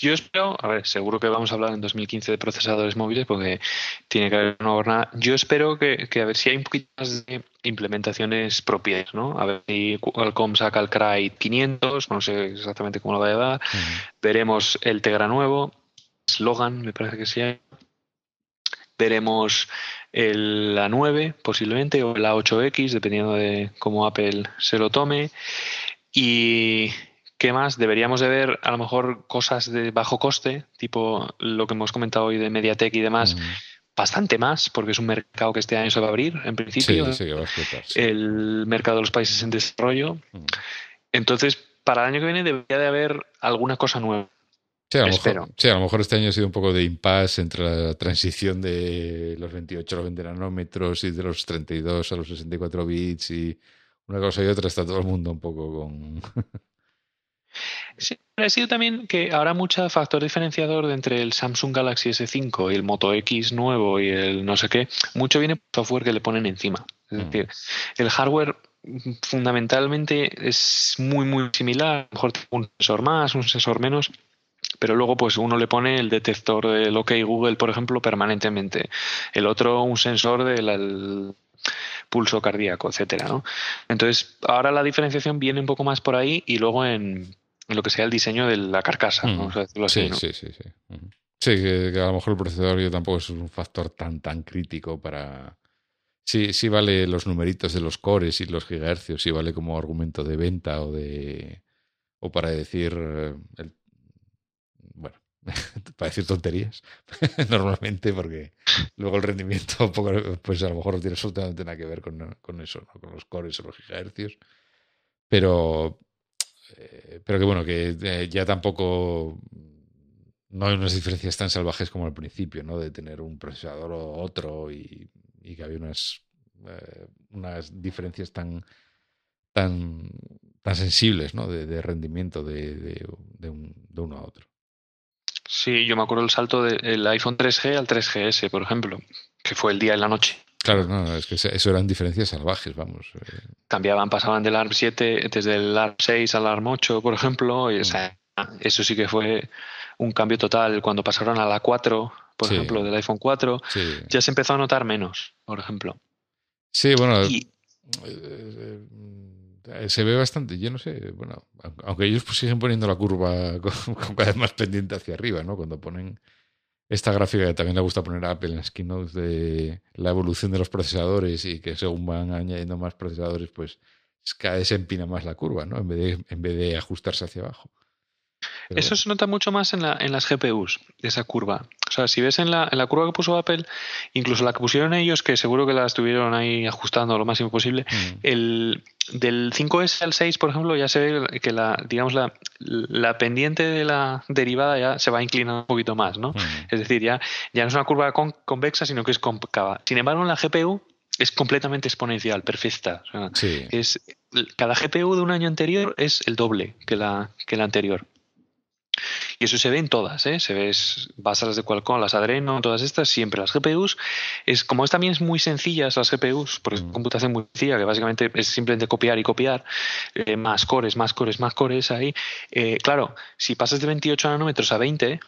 Yo espero, a ver, seguro que vamos a hablar en 2015 de procesadores móviles porque tiene que haber una jornada. Yo espero que, a ver si hay un poquito más de implementaciones propias, ¿no? A ver si Qualcomm saca el Cry 500, no sé exactamente cómo lo va a llevar. Veremos el Tegra nuevo, Slogan, me parece que sí. Veremos el A9 posiblemente o el A8X, dependiendo de cómo Apple se lo tome. Y ¿Qué más? Deberíamos de ver a lo mejor cosas de bajo coste, tipo lo que hemos comentado hoy de Mediatek y demás, bastante más, porque es un mercado que este año se va a abrir, en principio. Sí, sí, va a explotar, El mercado de los países en desarrollo. Entonces, para el año que viene debería de haber alguna cosa nueva. Sí a, lo mejor, sí, a lo mejor este año ha sido un poco de impasse entre la transición de los 28 a los 20 nanómetros y de los 32 a los 64 bits y una cosa y otra está todo el mundo un poco con... Sí, ha sido también que ahora mucho factor diferenciador de entre el Samsung Galaxy S5 y el Moto X nuevo y el no sé qué, mucho viene por software que le ponen encima. Es mm. decir, el hardware fundamentalmente es muy muy similar, a lo mejor un sensor más, un sensor menos, pero luego pues uno le pone el detector del OK Google, por ejemplo, permanentemente. El otro un sensor del pulso cardíaco, etcétera, ¿no? Entonces, ahora la diferenciación viene un poco más por ahí y luego en lo que sea el diseño de la carcasa, vamos a decirlo así. Sí, sí, sí. Sí, que, a lo mejor el procesador tampoco es un factor tan, tan crítico para... Sí, sí vale los numeritos de los cores y los gigahercios, sí vale como argumento de venta o de... o para decir... Eh, bueno, (laughs) para decir tonterías, (laughs) normalmente, porque luego el rendimiento, (laughs) pues a lo mejor no tiene absolutamente nada que ver con, con eso, ¿no? con los cores o los gigahercios. Pero, eh, pero que bueno, que eh, ya tampoco no hay unas diferencias tan salvajes como al principio, ¿no? De tener un procesador o otro y, que había unas, eh, unas diferencias tan, tan, tan sensibles, ¿no? De, rendimiento de, de, uno a otro. Sí, yo me acuerdo el salto del iPhone 3G al 3GS, por ejemplo, que fue el día y la noche. Claro, no, es que eso eran diferencias salvajes, vamos. Eh. Cambiaban, pasaban del ARM 7, desde el ARM 6 al ARM 8, por ejemplo, y, eso sí que fue un cambio total. Cuando pasaron a la 4, por ejemplo, del iPhone 4, ya se empezó a notar menos, por ejemplo. Sí, bueno, eh, eh, se ve bastante, yo no sé, bueno, aunque ellos pues siguen poniendo la curva (laughs) con, cada vez más pendiente hacia arriba, ¿no? Cuando ponen esta gráfica que también le gusta poner Apple en las keynotes de la evolución de los procesadores y que según van añadiendo más procesadores, pues cada vez se empina más la curva, ¿no? En vez de, en vez de ajustarse hacia abajo. Eso se nota mucho más en, la, en las GPUs, esa curva. O sea, si ves en la, en la curva que puso Apple, incluso la que pusieron ellos, que seguro que la estuvieron ahí ajustando lo máximo posible, mm. el, del 5S al 6, por ejemplo, ya se ve que la, digamos, la, la pendiente de la derivada ya se va inclinando un poquito más, ¿no? Mm. Es decir, ya, ya no es una curva convexa, sino que es cóncava. Sin embargo, en la GPU es completamente exponencial, perfecta. es, cada GPU de un año anterior es el doble que la, que la anterior. Y eso se ve en todas, ¿eh? Se ve, vas a las de Qualcomm, las Adreno, todas estas, siempre las GPUs. Es, como es también es muy sencillas las GPUs, porque es mm. computación muy sencilla, que básicamente es simplemente copiar y copiar, eh, más cores, más cores, más cores ahí. Eh, claro, si pasas de 28 nanómetros a 20,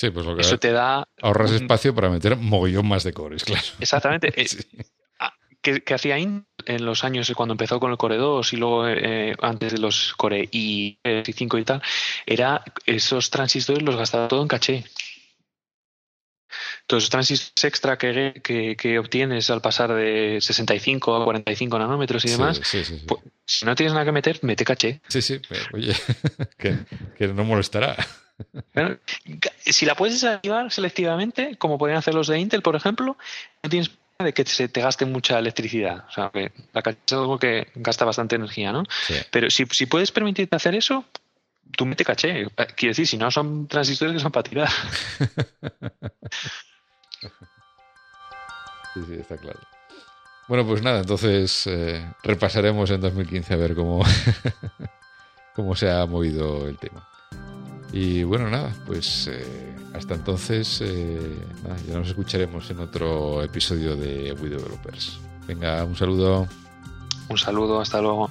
Sí, pues lo que eso te da. Ahorras espacio para meter mogollón más de cores, (laughs) claro. Exactamente. (laughs) Eh, que, hacía en los años cuando empezó con el Core 2 y luego eh, antes de los Core i, 5 y tal, era esos transistores los gastaba todo en caché. todos esos transistores extra que, que, obtienes al pasar de 65 a 45 nanómetros y demás, pues, si no tienes nada que meter, mete caché. Sí, sí, pero oye, (laughs) que, no molestará. si la puedes desactivar selectivamente, como pueden hacer los de Intel, por ejemplo, no tienes de que se te gaste mucha electricidad. O sea, que la caché es algo que gasta bastante energía, ¿no? Pero si, si puedes permitirte hacer eso, tú mete caché. Eh, quiero decir, si no son transistores que son para tirar. (laughs) sí, sí, está claro. Bueno, pues nada, entonces eh, repasaremos en 2015 a ver cómo, (laughs) cómo se ha movido el tema. Y bueno, nada, pues eh, hasta entonces, eh, ya nos escucharemos en otro episodio de We Developers. Venga, un saludo. Un saludo, hasta luego.